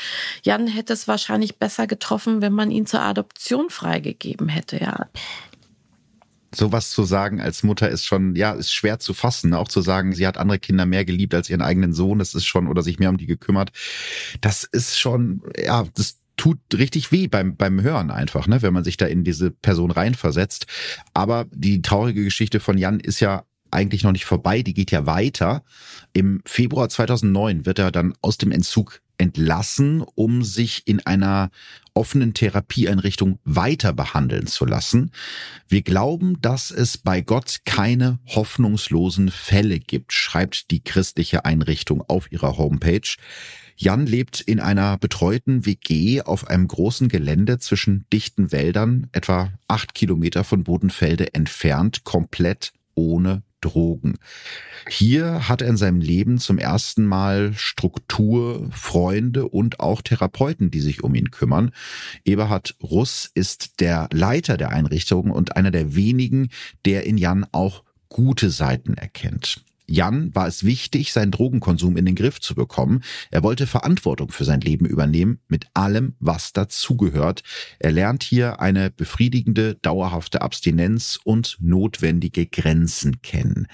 Jan hätte es wahrscheinlich besser getroffen, wenn man ihn zur Adoption freigegeben hätte, ja sowas zu sagen als Mutter ist schon, ja, ist schwer zu fassen. Auch zu sagen, sie hat andere Kinder mehr geliebt als ihren eigenen Sohn, das ist schon, oder sich mehr um die gekümmert. Das ist schon, ja, das tut richtig weh beim, beim Hören einfach, ne, wenn man sich da in diese Person reinversetzt. Aber die traurige Geschichte von Jan ist ja eigentlich noch nicht vorbei, die geht ja weiter. Im Februar 2009 wird er dann aus dem Entzug entlassen, um sich in einer offenen Therapieeinrichtung weiter behandeln zu lassen. Wir glauben, dass es bei Gott keine hoffnungslosen Fälle gibt, schreibt die christliche Einrichtung auf ihrer Homepage. Jan lebt in einer betreuten WG auf einem großen Gelände zwischen dichten Wäldern, etwa acht Kilometer von Bodenfelde entfernt, komplett ohne Drogen. Hier hat er in seinem Leben zum ersten Mal Struktur, Freunde und auch Therapeuten, die sich um ihn kümmern. Eberhard Russ ist der Leiter der Einrichtung und einer der wenigen, der in Jan auch gute Seiten erkennt. Jan war es wichtig, seinen Drogenkonsum in den Griff zu bekommen. Er wollte Verantwortung für sein Leben übernehmen, mit allem, was dazugehört. Er lernt hier eine befriedigende, dauerhafte Abstinenz und notwendige Grenzen kennen.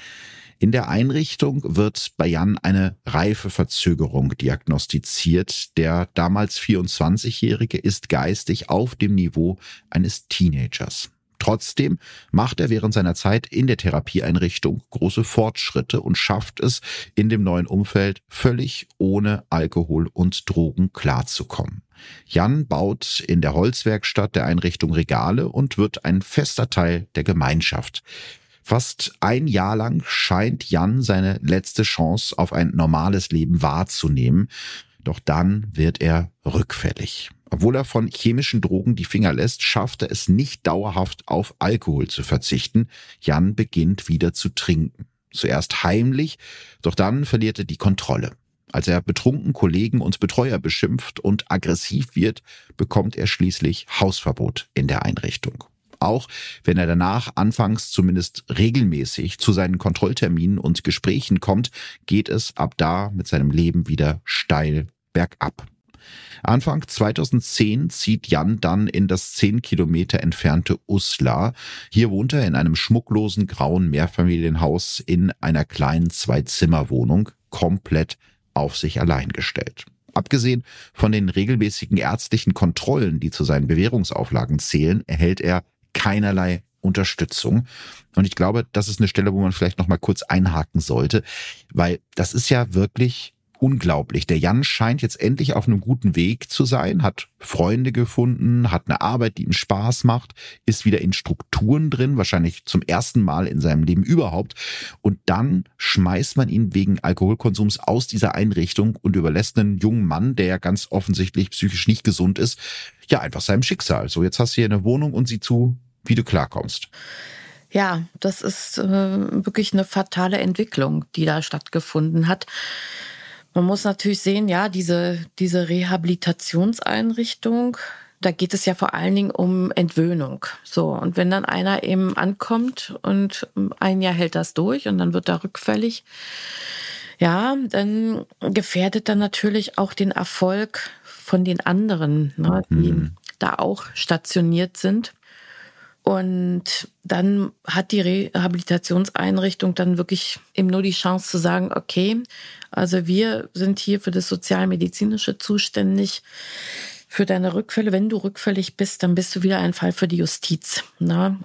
In der Einrichtung wird bei Jan eine Reifeverzögerung diagnostiziert. Der damals 24-Jährige ist geistig auf dem Niveau eines Teenagers. Trotzdem macht er während seiner Zeit in der Therapieeinrichtung große Fortschritte und schafft es, in dem neuen Umfeld völlig ohne Alkohol und Drogen klarzukommen. Jan baut in der Holzwerkstatt der Einrichtung Regale und wird ein fester Teil der Gemeinschaft. Fast ein Jahr lang scheint Jan seine letzte Chance auf ein normales Leben wahrzunehmen. Doch dann wird er rückfällig. Obwohl er von chemischen Drogen die Finger lässt, schafft er es nicht dauerhaft auf Alkohol zu verzichten. Jan beginnt wieder zu trinken. Zuerst heimlich, doch dann verliert er die Kontrolle. Als er betrunken Kollegen und Betreuer beschimpft und aggressiv wird, bekommt er schließlich Hausverbot in der Einrichtung. Auch wenn er danach anfangs zumindest regelmäßig zu seinen Kontrollterminen und Gesprächen kommt, geht es ab da mit seinem Leben wieder steil bergab. Anfang 2010 zieht Jan dann in das zehn Kilometer entfernte Uslar. Hier wohnt er in einem schmucklosen grauen Mehrfamilienhaus in einer kleinen Zwei-Zimmer-Wohnung, komplett auf sich allein gestellt. Abgesehen von den regelmäßigen ärztlichen Kontrollen, die zu seinen Bewährungsauflagen zählen, erhält er keinerlei Unterstützung. Und ich glaube, das ist eine Stelle, wo man vielleicht noch mal kurz einhaken sollte, weil das ist ja wirklich unglaublich. Der Jan scheint jetzt endlich auf einem guten Weg zu sein, hat Freunde gefunden, hat eine Arbeit, die ihm Spaß macht, ist wieder in Strukturen drin, wahrscheinlich zum ersten Mal in seinem Leben überhaupt. Und dann schmeißt man ihn wegen Alkoholkonsums aus dieser Einrichtung und überlässt einen jungen Mann, der ja ganz offensichtlich psychisch nicht gesund ist, ja einfach seinem Schicksal. So, jetzt hast du hier eine Wohnung und sieh zu, wie du klarkommst. Ja, das ist äh, wirklich eine fatale Entwicklung, die da stattgefunden hat. Man muss natürlich sehen, ja, diese, diese Rehabilitationseinrichtung, da geht es ja vor allen Dingen um Entwöhnung. So. Und wenn dann einer eben ankommt und ein Jahr hält das durch und dann wird er rückfällig, ja, dann gefährdet dann natürlich auch den Erfolg von den anderen, ne, die mhm. da auch stationiert sind. Und dann hat die Rehabilitationseinrichtung dann wirklich eben nur die Chance zu sagen, okay, also wir sind hier für das Sozialmedizinische zuständig. Für deine Rückfälle, wenn du rückfällig bist, dann bist du wieder ein Fall für die Justiz. Na?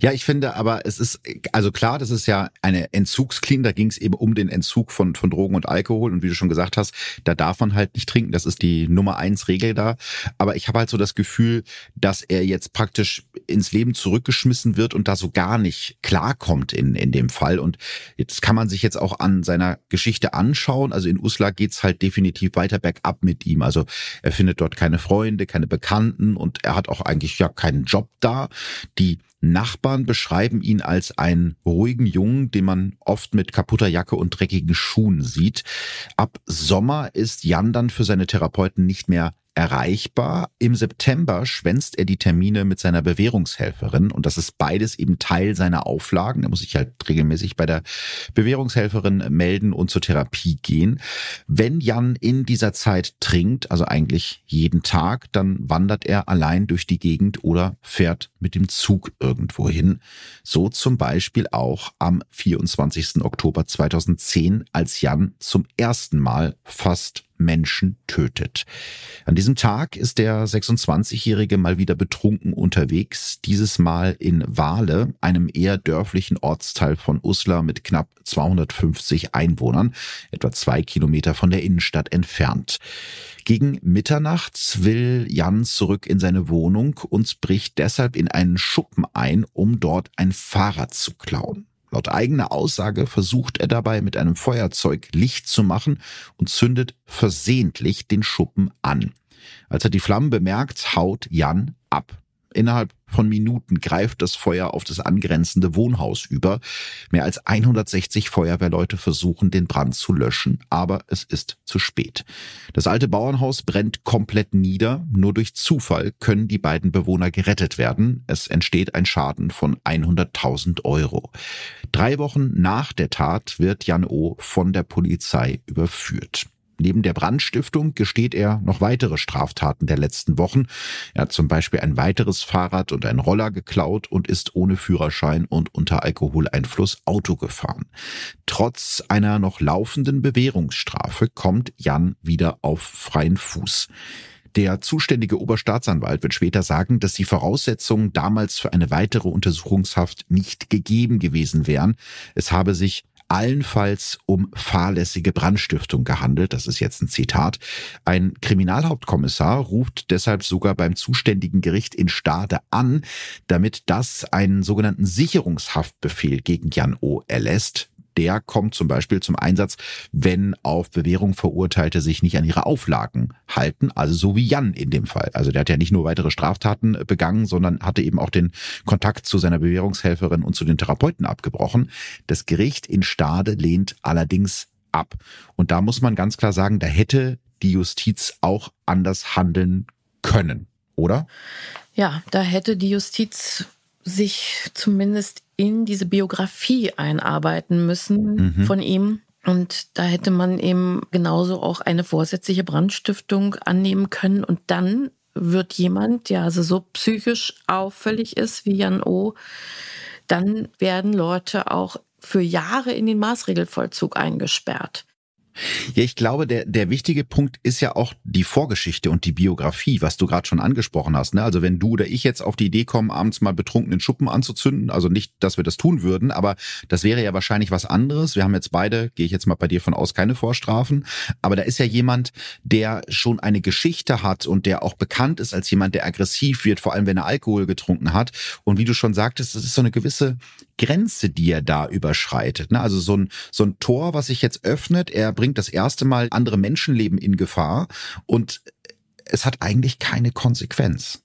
Ja, ich finde aber, es ist, also klar, das ist ja eine Entzugsklinik, da ging es eben um den Entzug von, von Drogen und Alkohol und wie du schon gesagt hast, da darf man halt nicht trinken, das ist die Nummer eins Regel da. Aber ich habe halt so das Gefühl, dass er jetzt praktisch ins Leben zurückgeschmissen wird und da so gar nicht klarkommt in, in dem Fall. Und jetzt kann man sich jetzt auch an seiner Geschichte anschauen. Also in Uslar geht's halt definitiv weiter bergab mit ihm. Also er findet dort keine Freunde, keine Bekannten und er hat auch eigentlich ja keinen Job da. Die Nachbarn beschreiben ihn als einen ruhigen Jungen, den man oft mit kaputter Jacke und dreckigen Schuhen sieht. Ab Sommer ist Jan dann für seine Therapeuten nicht mehr erreichbar. Im September schwänzt er die Termine mit seiner Bewährungshelferin und das ist beides eben Teil seiner Auflagen. Er muss sich halt regelmäßig bei der Bewährungshelferin melden und zur Therapie gehen. Wenn Jan in dieser Zeit trinkt, also eigentlich jeden Tag, dann wandert er allein durch die Gegend oder fährt mit dem Zug irgendwo hin. So zum Beispiel auch am 24. Oktober 2010, als Jan zum ersten Mal fast Menschen tötet. An diesem Tag ist der 26-Jährige mal wieder betrunken unterwegs, dieses Mal in Wale, einem eher dörflichen Ortsteil von Uslar mit knapp 250 Einwohnern, etwa zwei Kilometer von der Innenstadt entfernt. Gegen Mitternacht will Jan zurück in seine Wohnung und bricht deshalb in einen Schuppen ein, um dort ein Fahrrad zu klauen. Laut eigener Aussage versucht er dabei mit einem Feuerzeug Licht zu machen und zündet versehentlich den Schuppen an. Als er die Flammen bemerkt, haut Jan ab. Innerhalb von Minuten greift das Feuer auf das angrenzende Wohnhaus über. Mehr als 160 Feuerwehrleute versuchen, den Brand zu löschen, aber es ist zu spät. Das alte Bauernhaus brennt komplett nieder. Nur durch Zufall können die beiden Bewohner gerettet werden. Es entsteht ein Schaden von 100.000 Euro. Drei Wochen nach der Tat wird Jan O. von der Polizei überführt. Neben der Brandstiftung gesteht er noch weitere Straftaten der letzten Wochen. Er hat zum Beispiel ein weiteres Fahrrad und ein Roller geklaut und ist ohne Führerschein und unter Alkoholeinfluss Auto gefahren. Trotz einer noch laufenden Bewährungsstrafe kommt Jan wieder auf freien Fuß. Der zuständige Oberstaatsanwalt wird später sagen, dass die Voraussetzungen damals für eine weitere Untersuchungshaft nicht gegeben gewesen wären. Es habe sich allenfalls um fahrlässige Brandstiftung gehandelt. Das ist jetzt ein Zitat. Ein Kriminalhauptkommissar ruft deshalb sogar beim zuständigen Gericht in Stade an, damit das einen sogenannten Sicherungshaftbefehl gegen Jan O. erlässt der kommt zum Beispiel zum Einsatz, wenn auf Bewährung Verurteilte sich nicht an ihre Auflagen halten, also so wie Jan in dem Fall. Also der hat ja nicht nur weitere Straftaten äh, begangen, sondern hatte eben auch den Kontakt zu seiner Bewährungshelferin und zu den Therapeuten abgebrochen. Das Gericht in Stade lehnt allerdings ab. Und da muss man ganz klar sagen, da hätte die Justiz auch anders handeln können, oder? Ja, da hätte die Justiz sich zumindest in diese Biografie einarbeiten müssen mhm. von ihm. Und da hätte man eben genauso auch eine vorsätzliche Brandstiftung annehmen können. Und dann wird jemand, der also so psychisch auffällig ist wie Jan O., dann werden Leute auch für Jahre in den Maßregelvollzug eingesperrt. Ja, ich glaube, der, der wichtige Punkt ist ja auch die Vorgeschichte und die Biografie, was du gerade schon angesprochen hast. Ne? Also wenn du oder ich jetzt auf die Idee kommen, abends mal betrunkenen Schuppen anzuzünden, also nicht, dass wir das tun würden, aber das wäre ja wahrscheinlich was anderes. Wir haben jetzt beide, gehe ich jetzt mal bei dir von aus, keine Vorstrafen. Aber da ist ja jemand, der schon eine Geschichte hat und der auch bekannt ist als jemand, der aggressiv wird, vor allem wenn er Alkohol getrunken hat. Und wie du schon sagtest, das ist so eine gewisse Grenze, die er da überschreitet. Ne? Also so ein, so ein Tor, was sich jetzt öffnet, er bringt das erste Mal andere Menschenleben in Gefahr und es hat eigentlich keine Konsequenz.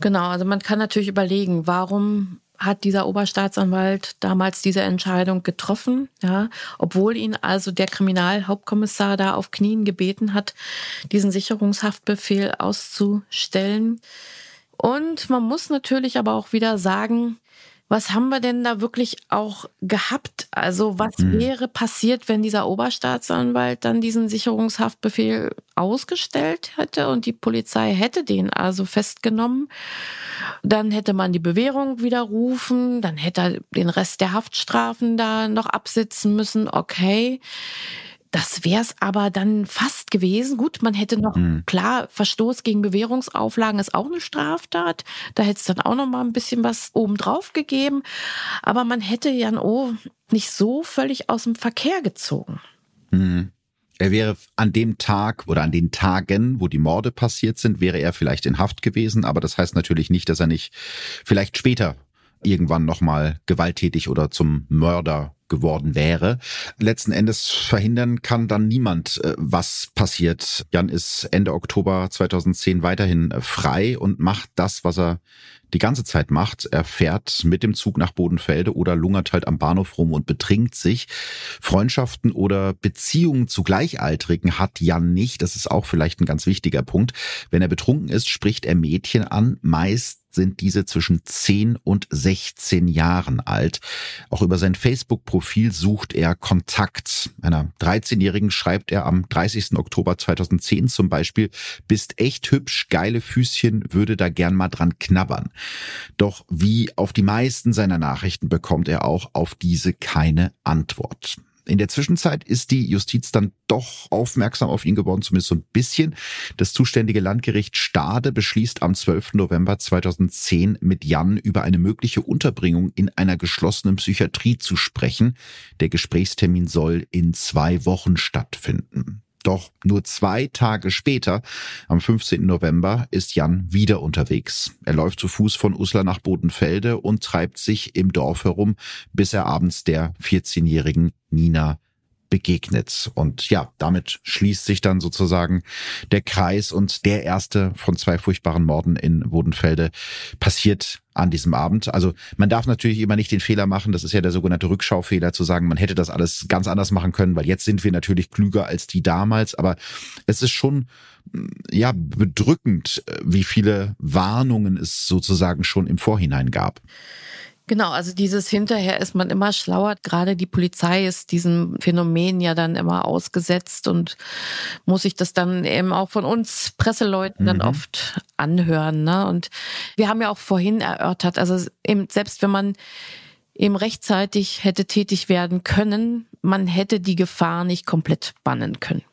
Genau, also man kann natürlich überlegen, warum hat dieser Oberstaatsanwalt damals diese Entscheidung getroffen, ja, obwohl ihn also der Kriminalhauptkommissar da auf Knien gebeten hat, diesen Sicherungshaftbefehl auszustellen. Und man muss natürlich aber auch wieder sagen, was haben wir denn da wirklich auch gehabt? Also was mhm. wäre passiert, wenn dieser Oberstaatsanwalt dann diesen Sicherungshaftbefehl ausgestellt hätte und die Polizei hätte den also festgenommen? Dann hätte man die Bewährung widerrufen, dann hätte er den Rest der Haftstrafen da noch absitzen müssen. Okay. Das wäre es aber dann fast gewesen. Gut, man hätte noch, mhm. klar, Verstoß gegen Bewährungsauflagen ist auch eine Straftat. Da hätte es dann auch noch mal ein bisschen was obendrauf gegeben. Aber man hätte Jan O. nicht so völlig aus dem Verkehr gezogen. Mhm. Er wäre an dem Tag oder an den Tagen, wo die Morde passiert sind, wäre er vielleicht in Haft gewesen. Aber das heißt natürlich nicht, dass er nicht vielleicht später irgendwann nochmal gewalttätig oder zum Mörder geworden wäre. Letzten Endes verhindern kann dann niemand, äh, was passiert. Jan ist Ende Oktober 2010 weiterhin äh, frei und macht das, was er die ganze Zeit macht. Er fährt mit dem Zug nach Bodenfelde oder lungert halt am Bahnhof rum und betrinkt sich. Freundschaften oder Beziehungen zu Gleichaltrigen hat Jan nicht. Das ist auch vielleicht ein ganz wichtiger Punkt. Wenn er betrunken ist, spricht er Mädchen an, meist sind diese zwischen 10 und 16 Jahren alt. Auch über sein Facebook-Profil sucht er Kontakt. Einer 13-Jährigen schreibt er am 30. Oktober 2010 zum Beispiel, bist echt hübsch, geile Füßchen, würde da gern mal dran knabbern. Doch wie auf die meisten seiner Nachrichten bekommt er auch auf diese keine Antwort. In der Zwischenzeit ist die Justiz dann doch aufmerksam auf ihn geworden, zumindest so ein bisschen. Das zuständige Landgericht Stade beschließt am 12. November 2010 mit Jan über eine mögliche Unterbringung in einer geschlossenen Psychiatrie zu sprechen. Der Gesprächstermin soll in zwei Wochen stattfinden. Doch nur zwei Tage später, am 15. November, ist Jan wieder unterwegs. Er läuft zu Fuß von Uslar nach Bodenfelde und treibt sich im Dorf herum, bis er abends der 14-jährigen Nina begegnet. Und ja, damit schließt sich dann sozusagen der Kreis und der erste von zwei furchtbaren Morden in Bodenfelde passiert an diesem Abend. Also man darf natürlich immer nicht den Fehler machen, das ist ja der sogenannte Rückschaufehler, zu sagen, man hätte das alles ganz anders machen können, weil jetzt sind wir natürlich klüger als die damals, aber es ist schon ja bedrückend, wie viele Warnungen es sozusagen schon im Vorhinein gab. Genau, also dieses hinterher ist man immer schlauer. Gerade die Polizei ist diesem Phänomen ja dann immer ausgesetzt und muss sich das dann eben auch von uns Presseleuten mhm. dann oft anhören. Ne? Und wir haben ja auch vorhin erörtert, also eben selbst wenn man eben rechtzeitig hätte tätig werden können, man hätte die Gefahr nicht komplett bannen können.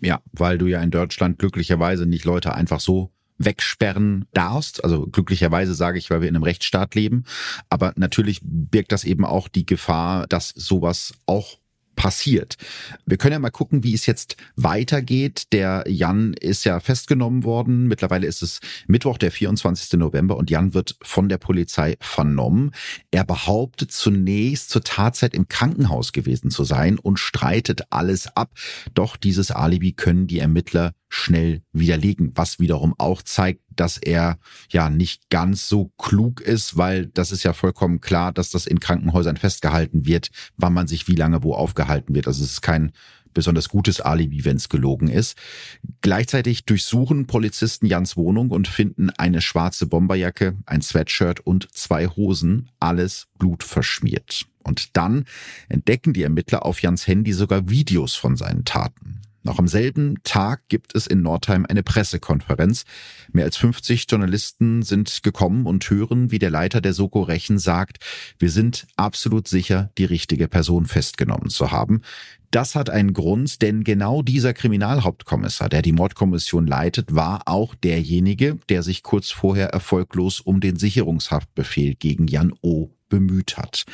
Ja, weil du ja in Deutschland glücklicherweise nicht Leute einfach so wegsperren darfst. Also glücklicherweise sage ich, weil wir in einem Rechtsstaat leben. Aber natürlich birgt das eben auch die Gefahr, dass sowas auch passiert. Wir können ja mal gucken, wie es jetzt weitergeht. Der Jan ist ja festgenommen worden. Mittlerweile ist es Mittwoch, der 24. November und Jan wird von der Polizei vernommen. Er behauptet zunächst zur Tatzeit im Krankenhaus gewesen zu sein und streitet alles ab. Doch dieses Alibi können die Ermittler schnell widerlegen, was wiederum auch zeigt, dass er ja nicht ganz so klug ist, weil das ist ja vollkommen klar, dass das in Krankenhäusern festgehalten wird, wann man sich wie lange wo aufgehalten wird. Also es ist kein besonders gutes Alibi, wenn es gelogen ist. Gleichzeitig durchsuchen Polizisten Jans Wohnung und finden eine schwarze Bomberjacke, ein Sweatshirt und zwei Hosen, alles blutverschmiert. Und dann entdecken die Ermittler auf Jans Handy sogar Videos von seinen Taten. Noch am selben Tag gibt es in Nordheim eine Pressekonferenz. Mehr als 50 Journalisten sind gekommen und hören, wie der Leiter der Soko Rechen sagt, wir sind absolut sicher, die richtige Person festgenommen zu haben. Das hat einen Grund, denn genau dieser Kriminalhauptkommissar, der die Mordkommission leitet, war auch derjenige, der sich kurz vorher erfolglos um den Sicherungshaftbefehl gegen Jan O bemüht hat.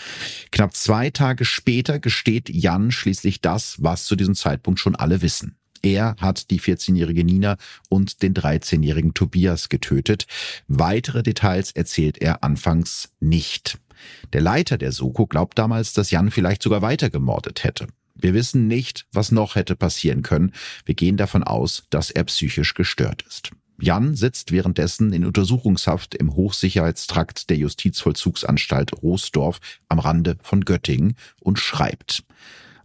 Knapp zwei Tage später gesteht Jan schließlich das, was zu diesem Zeitpunkt schon alle wissen. Er hat die 14-jährige Nina und den 13-jährigen Tobias getötet. Weitere Details erzählt er anfangs nicht. Der Leiter der Soko glaubt damals, dass Jan vielleicht sogar weiter gemordet hätte. Wir wissen nicht, was noch hätte passieren können. Wir gehen davon aus, dass er psychisch gestört ist. Jan sitzt währenddessen in Untersuchungshaft im Hochsicherheitstrakt der Justizvollzugsanstalt Roosdorf am Rande von Göttingen und schreibt.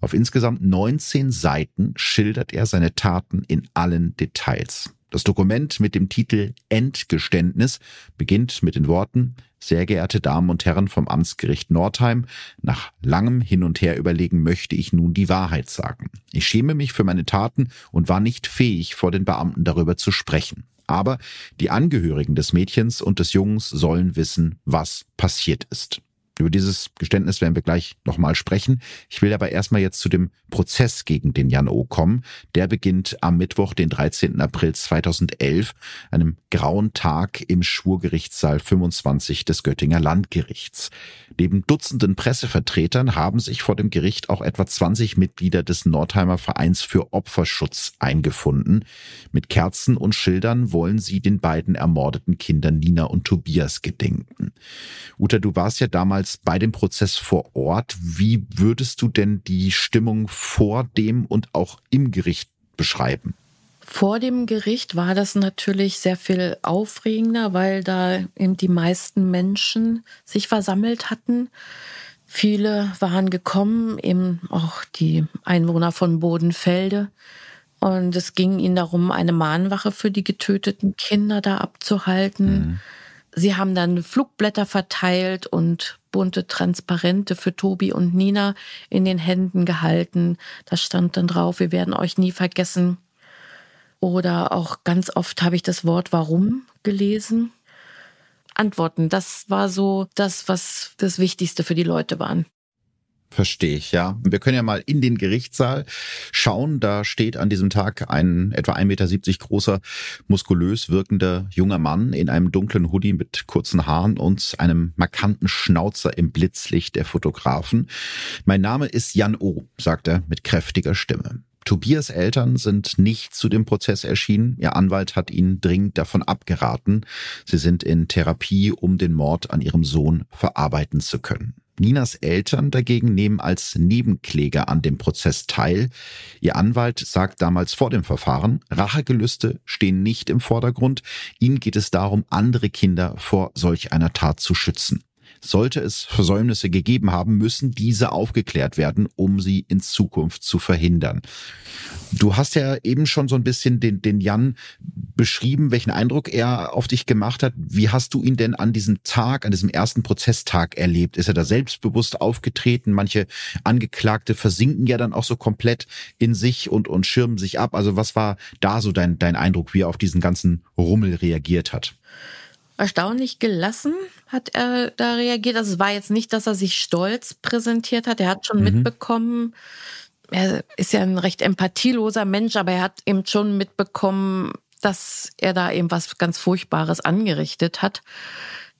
Auf insgesamt 19 Seiten schildert er seine Taten in allen Details. Das Dokument mit dem Titel Endgeständnis beginnt mit den Worten Sehr geehrte Damen und Herren vom Amtsgericht Nordheim, nach langem Hin und Her überlegen möchte ich nun die Wahrheit sagen. Ich schäme mich für meine Taten und war nicht fähig, vor den Beamten darüber zu sprechen. Aber die Angehörigen des Mädchens und des Jungs sollen wissen, was passiert ist. Über dieses Geständnis werden wir gleich nochmal sprechen. Ich will aber erstmal jetzt zu dem Prozess gegen den Jan O. kommen. Der beginnt am Mittwoch, den 13. April 2011, einem grauen Tag im Schwurgerichtssaal 25 des Göttinger Landgerichts. Neben Dutzenden Pressevertretern haben sich vor dem Gericht auch etwa 20 Mitglieder des Nordheimer Vereins für Opferschutz eingefunden. Mit Kerzen und Schildern wollen sie den beiden ermordeten Kindern Nina und Tobias gedenken. Uta, du warst ja damals bei dem Prozess vor Ort. Wie würdest du denn die Stimmung vor dem und auch im Gericht beschreiben? Vor dem Gericht war das natürlich sehr viel aufregender, weil da eben die meisten Menschen sich versammelt hatten. Viele waren gekommen, eben auch die Einwohner von Bodenfelde. Und es ging ihnen darum, eine Mahnwache für die getöteten Kinder da abzuhalten. Mhm. Sie haben dann Flugblätter verteilt und bunte Transparente für Tobi und Nina in den Händen gehalten. Da stand dann drauf, wir werden euch nie vergessen. Oder auch ganz oft habe ich das Wort warum gelesen. Antworten, das war so das, was das Wichtigste für die Leute waren. Verstehe ich, ja. Wir können ja mal in den Gerichtssaal schauen. Da steht an diesem Tag ein etwa 1,70 Meter großer, muskulös wirkender junger Mann in einem dunklen Hoodie mit kurzen Haaren und einem markanten Schnauzer im Blitzlicht der Fotografen. Mein Name ist Jan O., sagt er mit kräftiger Stimme. Tobias Eltern sind nicht zu dem Prozess erschienen. Ihr Anwalt hat ihnen dringend davon abgeraten. Sie sind in Therapie, um den Mord an ihrem Sohn verarbeiten zu können. Ninas Eltern dagegen nehmen als Nebenkläger an dem Prozess teil. Ihr Anwalt sagt damals vor dem Verfahren, Rachegelüste stehen nicht im Vordergrund. Ihnen geht es darum, andere Kinder vor solch einer Tat zu schützen. Sollte es Versäumnisse gegeben haben, müssen diese aufgeklärt werden, um sie in Zukunft zu verhindern. Du hast ja eben schon so ein bisschen den, den Jan beschrieben, welchen Eindruck er auf dich gemacht hat. Wie hast du ihn denn an diesem Tag, an diesem ersten Prozesstag erlebt? Ist er da selbstbewusst aufgetreten? Manche Angeklagte versinken ja dann auch so komplett in sich und, und schirmen sich ab. Also was war da so dein, dein Eindruck, wie er auf diesen ganzen Rummel reagiert hat? Erstaunlich gelassen hat er da reagiert. Also es war jetzt nicht, dass er sich stolz präsentiert hat. Er hat schon mhm. mitbekommen, er ist ja ein recht empathieloser Mensch, aber er hat eben schon mitbekommen, dass er da eben was ganz Furchtbares angerichtet hat.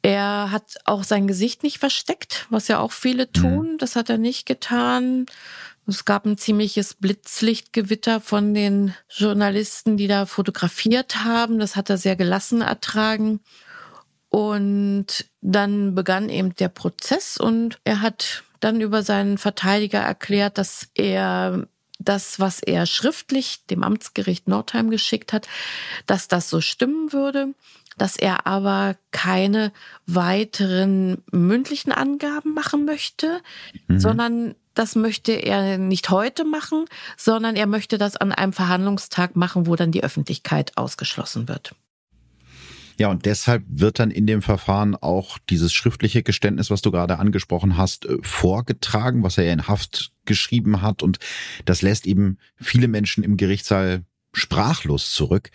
Er hat auch sein Gesicht nicht versteckt, was ja auch viele mhm. tun. Das hat er nicht getan. Es gab ein ziemliches Blitzlichtgewitter von den Journalisten, die da fotografiert haben. Das hat er sehr gelassen ertragen. Und dann begann eben der Prozess und er hat dann über seinen Verteidiger erklärt, dass er das, was er schriftlich dem Amtsgericht Nordheim geschickt hat, dass das so stimmen würde, dass er aber keine weiteren mündlichen Angaben machen möchte, mhm. sondern das möchte er nicht heute machen, sondern er möchte das an einem Verhandlungstag machen, wo dann die Öffentlichkeit ausgeschlossen wird. Ja, und deshalb wird dann in dem Verfahren auch dieses schriftliche Geständnis, was du gerade angesprochen hast, äh, vorgetragen, was er in Haft geschrieben hat. Und das lässt eben viele Menschen im Gerichtssaal sprachlos zurück.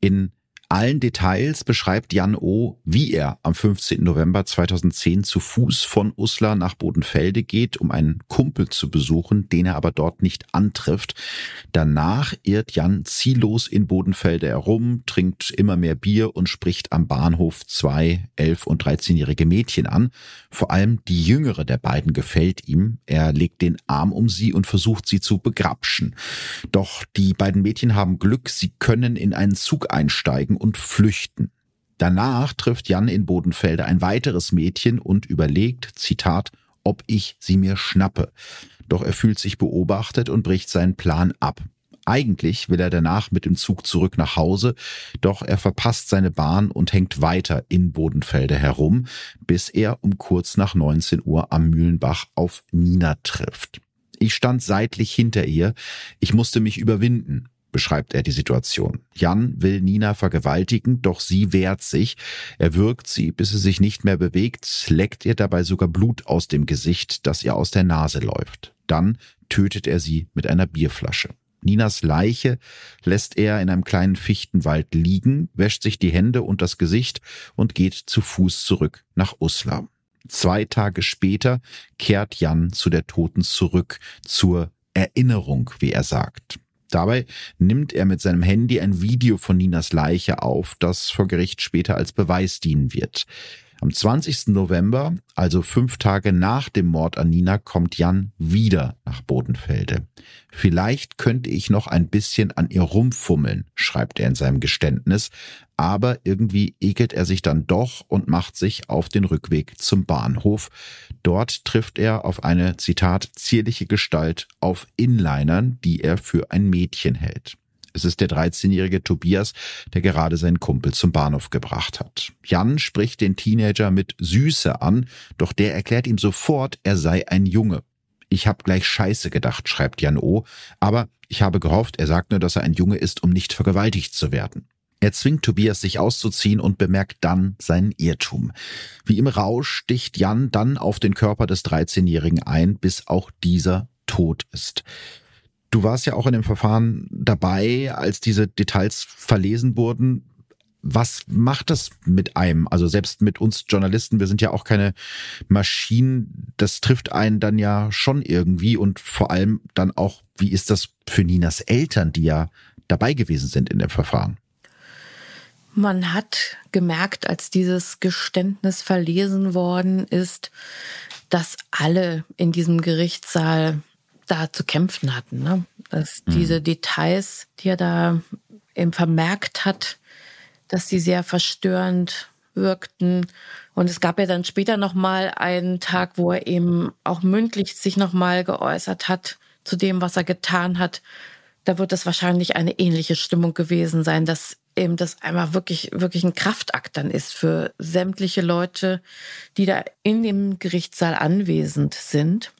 In allen Details beschreibt Jan O., wie er am 15. November 2010 zu Fuß von Uslar nach Bodenfelde geht, um einen Kumpel zu besuchen, den er aber dort nicht antrifft. Danach irrt Jan ziellos in Bodenfelde herum, trinkt immer mehr Bier und spricht am Bahnhof zwei elf- und 13-jährige Mädchen an. Vor allem die jüngere der beiden gefällt ihm. Er legt den Arm um sie und versucht sie zu begrapschen. Doch die beiden Mädchen haben Glück, sie können in einen Zug einsteigen und flüchten. Danach trifft Jan in Bodenfelde ein weiteres Mädchen und überlegt, Zitat, ob ich sie mir schnappe. Doch er fühlt sich beobachtet und bricht seinen Plan ab. Eigentlich will er danach mit dem Zug zurück nach Hause, doch er verpasst seine Bahn und hängt weiter in Bodenfelde herum, bis er um kurz nach 19 Uhr am Mühlenbach auf Nina trifft. Ich stand seitlich hinter ihr, ich musste mich überwinden beschreibt er die Situation. Jan will Nina vergewaltigen, doch sie wehrt sich. Er wirkt sie, bis sie sich nicht mehr bewegt, leckt ihr dabei sogar Blut aus dem Gesicht, das ihr aus der Nase läuft. Dann tötet er sie mit einer Bierflasche. Ninas Leiche lässt er in einem kleinen Fichtenwald liegen, wäscht sich die Hände und das Gesicht und geht zu Fuß zurück nach Uslar. Zwei Tage später kehrt Jan zu der Toten zurück, zur Erinnerung, wie er sagt. Dabei nimmt er mit seinem Handy ein Video von Ninas Leiche auf, das vor Gericht später als Beweis dienen wird. Am 20. November, also fünf Tage nach dem Mord an Nina, kommt Jan wieder nach Bodenfelde. Vielleicht könnte ich noch ein bisschen an ihr rumfummeln, schreibt er in seinem Geständnis, aber irgendwie ekelt er sich dann doch und macht sich auf den Rückweg zum Bahnhof. Dort trifft er auf eine, Zitat, zierliche Gestalt auf Inlinern, die er für ein Mädchen hält. Es ist der 13-jährige Tobias, der gerade seinen Kumpel zum Bahnhof gebracht hat. Jan spricht den Teenager mit Süße an, doch der erklärt ihm sofort, er sei ein Junge. Ich habe gleich Scheiße gedacht, schreibt Jan O., aber ich habe gehofft, er sagt nur, dass er ein Junge ist, um nicht vergewaltigt zu werden. Er zwingt Tobias, sich auszuziehen und bemerkt dann seinen Irrtum. Wie im Rausch sticht Jan dann auf den Körper des 13-Jährigen ein, bis auch dieser tot ist. Du warst ja auch in dem Verfahren dabei, als diese Details verlesen wurden. Was macht das mit einem? Also selbst mit uns Journalisten, wir sind ja auch keine Maschinen. Das trifft einen dann ja schon irgendwie und vor allem dann auch, wie ist das für Ninas Eltern, die ja dabei gewesen sind in dem Verfahren? Man hat gemerkt, als dieses Geständnis verlesen worden ist, dass alle in diesem Gerichtssaal da zu kämpfen hatten. Ne? Dass mhm. diese Details, die er da eben vermerkt hat, dass die sehr verstörend wirkten. Und es gab ja dann später nochmal einen Tag, wo er eben auch mündlich sich nochmal geäußert hat zu dem, was er getan hat. Da wird es wahrscheinlich eine ähnliche Stimmung gewesen sein, dass eben das einmal wirklich, wirklich ein Kraftakt dann ist für sämtliche Leute, die da in dem Gerichtssaal anwesend sind.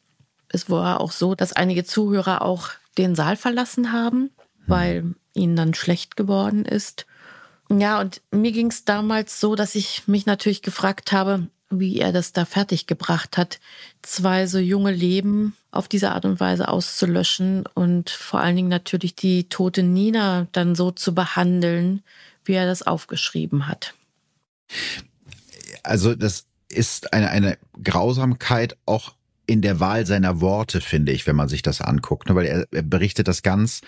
Es war auch so, dass einige Zuhörer auch den Saal verlassen haben, weil ihnen dann schlecht geworden ist. Ja, und mir ging es damals so, dass ich mich natürlich gefragt habe, wie er das da fertiggebracht hat, zwei so junge Leben auf diese Art und Weise auszulöschen und vor allen Dingen natürlich die tote Nina dann so zu behandeln, wie er das aufgeschrieben hat. Also das ist eine, eine Grausamkeit auch in der Wahl seiner Worte, finde ich, wenn man sich das anguckt, ne? weil er, er berichtet das ganz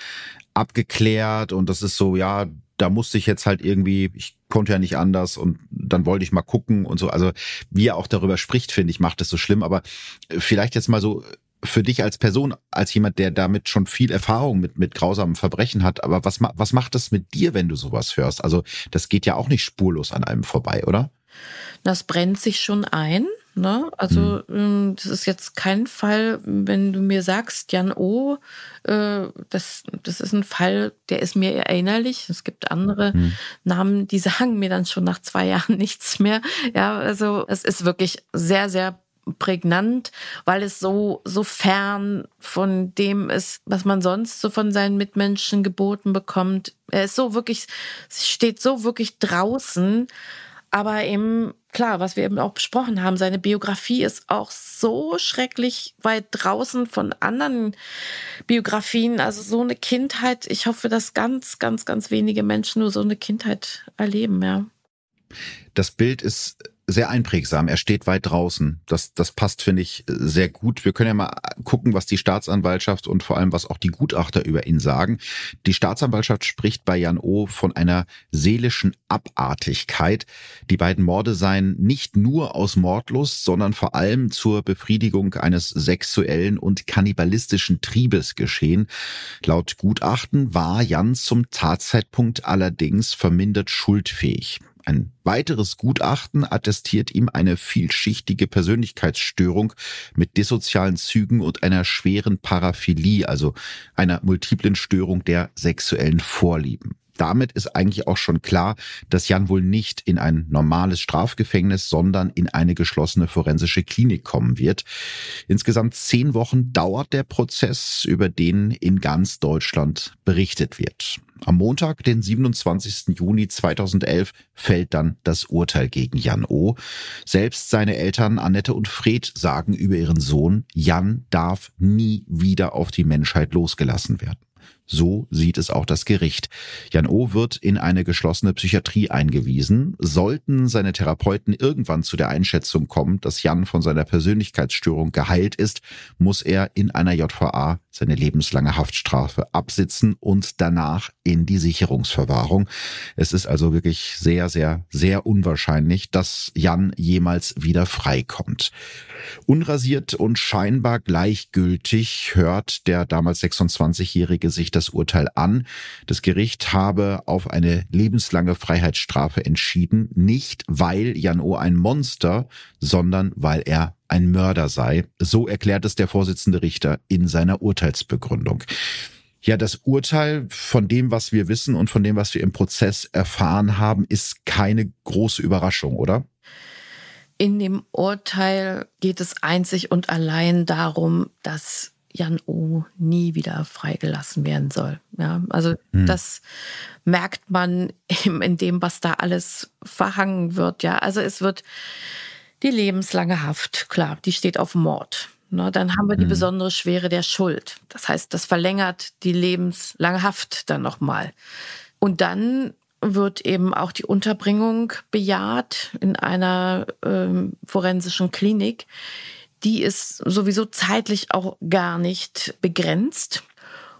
abgeklärt und das ist so, ja, da musste ich jetzt halt irgendwie, ich konnte ja nicht anders und dann wollte ich mal gucken und so. Also wie er auch darüber spricht, finde ich, macht es so schlimm. Aber äh, vielleicht jetzt mal so für dich als Person, als jemand, der damit schon viel Erfahrung mit, mit grausamen Verbrechen hat, aber was, was macht das mit dir, wenn du sowas hörst? Also das geht ja auch nicht spurlos an einem vorbei, oder? Das brennt sich schon ein. Ne? Also mhm. das ist jetzt kein Fall, wenn du mir sagst, Jan O, äh, das, das ist ein Fall, der ist mir erinnerlich. Es gibt andere mhm. Namen, die <laughs> sagen mir dann schon nach zwei Jahren nichts mehr. Ja, also es ist wirklich sehr, sehr prägnant, weil es so, so fern von dem ist, was man sonst so von seinen Mitmenschen geboten bekommt. Er ist so wirklich, steht so wirklich draußen aber eben, klar, was wir eben auch besprochen haben, seine Biografie ist auch so schrecklich weit draußen von anderen Biografien. Also so eine Kindheit, ich hoffe, dass ganz, ganz, ganz wenige Menschen nur so eine Kindheit erleben, ja. Das Bild ist sehr einprägsam. Er steht weit draußen. Das, das passt, finde ich, sehr gut. Wir können ja mal gucken, was die Staatsanwaltschaft und vor allem, was auch die Gutachter über ihn sagen. Die Staatsanwaltschaft spricht bei Jan O. von einer seelischen Abartigkeit. Die beiden Morde seien nicht nur aus Mordlust, sondern vor allem zur Befriedigung eines sexuellen und kannibalistischen Triebes geschehen. Laut Gutachten war Jan zum Tatzeitpunkt allerdings vermindert schuldfähig. Ein weiteres Gutachten attestiert ihm eine vielschichtige Persönlichkeitsstörung mit dissozialen Zügen und einer schweren Paraphilie, also einer multiplen Störung der sexuellen Vorlieben damit ist eigentlich auch schon klar, dass Jan wohl nicht in ein normales Strafgefängnis, sondern in eine geschlossene forensische Klinik kommen wird. Insgesamt zehn Wochen dauert der Prozess, über den in ganz Deutschland berichtet wird. Am Montag, den 27. Juni 2011, fällt dann das Urteil gegen Jan O. Selbst seine Eltern Annette und Fred sagen über ihren Sohn, Jan darf nie wieder auf die Menschheit losgelassen werden. So sieht es auch das Gericht. Jan O. wird in eine geschlossene Psychiatrie eingewiesen. Sollten seine Therapeuten irgendwann zu der Einschätzung kommen, dass Jan von seiner Persönlichkeitsstörung geheilt ist, muss er in einer JVA seine lebenslange Haftstrafe absitzen und danach in die Sicherungsverwahrung. Es ist also wirklich sehr, sehr, sehr unwahrscheinlich, dass Jan jemals wieder freikommt. Unrasiert und scheinbar gleichgültig hört der damals 26-Jährige sich das Urteil an. Das Gericht habe auf eine lebenslange Freiheitsstrafe entschieden, nicht weil Jan O ein Monster, sondern weil er ein Mörder sei. So erklärt es der Vorsitzende Richter in seiner Urteilsbegründung. Ja, das Urteil von dem, was wir wissen und von dem, was wir im Prozess erfahren haben, ist keine große Überraschung, oder? In dem Urteil geht es einzig und allein darum, dass Jan O nie wieder freigelassen werden soll. Ja, also hm. das merkt man in dem, was da alles verhangen wird. Ja, also es wird die lebenslange Haft, klar, die steht auf Mord. Ne, dann haben wir die hm. besondere Schwere der Schuld. Das heißt, das verlängert die lebenslange Haft dann nochmal. Und dann wird eben auch die Unterbringung bejaht in einer ähm, forensischen Klinik. Die ist sowieso zeitlich auch gar nicht begrenzt.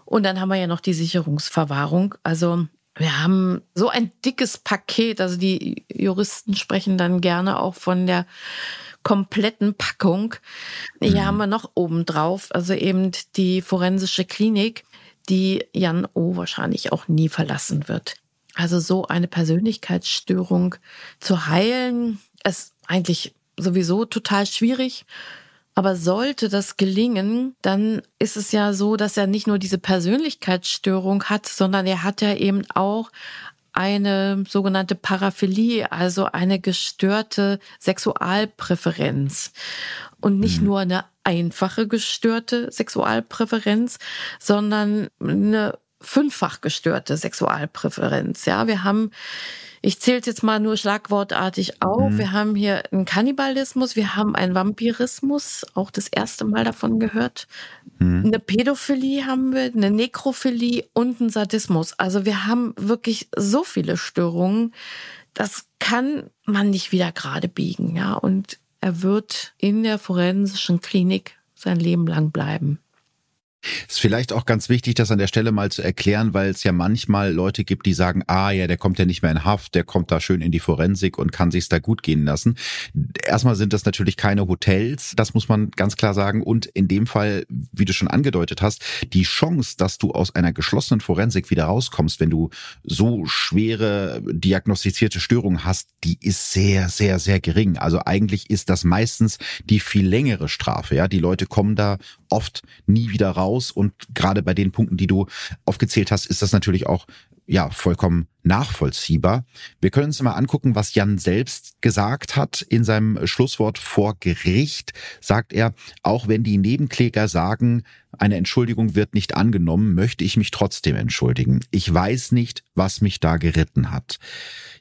Und dann haben wir ja noch die Sicherungsverwahrung. Also wir haben so ein dickes Paket. Also die Juristen sprechen dann gerne auch von der kompletten Packung. Hier mhm. haben wir noch obendrauf, also eben die forensische Klinik, die Jan O wahrscheinlich auch nie verlassen wird. Also so eine Persönlichkeitsstörung zu heilen, ist eigentlich sowieso total schwierig. Aber sollte das gelingen, dann ist es ja so, dass er nicht nur diese Persönlichkeitsstörung hat, sondern er hat ja eben auch eine sogenannte Paraphilie, also eine gestörte Sexualpräferenz. Und nicht mhm. nur eine einfache gestörte Sexualpräferenz, sondern eine fünffach gestörte Sexualpräferenz. Ja, wir haben ich zähle es jetzt mal nur schlagwortartig auf. Mhm. Wir haben hier einen Kannibalismus, wir haben einen Vampirismus, auch das erste Mal davon gehört. Mhm. Eine Pädophilie haben wir, eine Nekrophilie und einen Sadismus. Also wir haben wirklich so viele Störungen. Das kann man nicht wieder gerade biegen, ja. Und er wird in der forensischen Klinik sein Leben lang bleiben. Ist vielleicht auch ganz wichtig, das an der Stelle mal zu erklären, weil es ja manchmal Leute gibt, die sagen, ah ja, der kommt ja nicht mehr in Haft, der kommt da schön in die Forensik und kann sich's da gut gehen lassen. Erstmal sind das natürlich keine Hotels, das muss man ganz klar sagen. Und in dem Fall, wie du schon angedeutet hast, die Chance, dass du aus einer geschlossenen Forensik wieder rauskommst, wenn du so schwere diagnostizierte Störungen hast, die ist sehr, sehr, sehr gering. Also eigentlich ist das meistens die viel längere Strafe. Ja, die Leute kommen da oft nie wieder raus. Und gerade bei den Punkten, die du aufgezählt hast, ist das natürlich auch ja vollkommen nachvollziehbar. Wir können uns mal angucken, was Jan selbst gesagt hat in seinem Schlusswort vor Gericht. Sagt er, auch wenn die Nebenkläger sagen, eine Entschuldigung wird nicht angenommen, möchte ich mich trotzdem entschuldigen. Ich weiß nicht, was mich da geritten hat.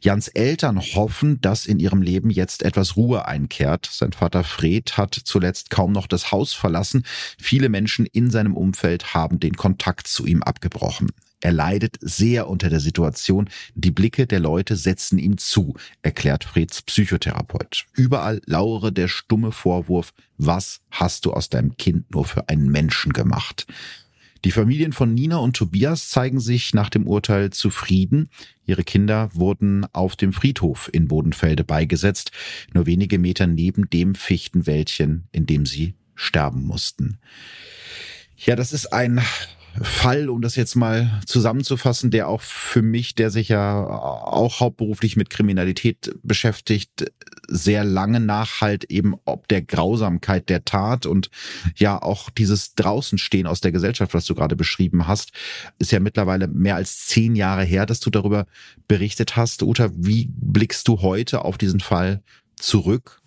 Jans Eltern hoffen, dass in ihrem Leben jetzt etwas Ruhe einkehrt. Sein Vater Fred hat zuletzt kaum noch das Haus verlassen. Viele Menschen in seinem Umfeld haben den Kontakt zu ihm abgebrochen. Er leidet sehr unter der Situation. Die Blicke der Leute setzen ihm zu, erklärt Freds Psychotherapeut. Überall lauere der stumme Vorwurf, was hast du aus deinem Kind nur für einen Menschen gemacht? Die Familien von Nina und Tobias zeigen sich nach dem Urteil zufrieden. Ihre Kinder wurden auf dem Friedhof in Bodenfelde beigesetzt, nur wenige Meter neben dem Fichtenwäldchen, in dem sie sterben mussten. Ja, das ist ein Fall, um das jetzt mal zusammenzufassen, der auch für mich, der sich ja auch hauptberuflich mit Kriminalität beschäftigt, sehr lange nachhalt eben ob der Grausamkeit der Tat und ja auch dieses Draußenstehen aus der Gesellschaft, was du gerade beschrieben hast, ist ja mittlerweile mehr als zehn Jahre her, dass du darüber berichtet hast. Uta, wie blickst du heute auf diesen Fall zurück?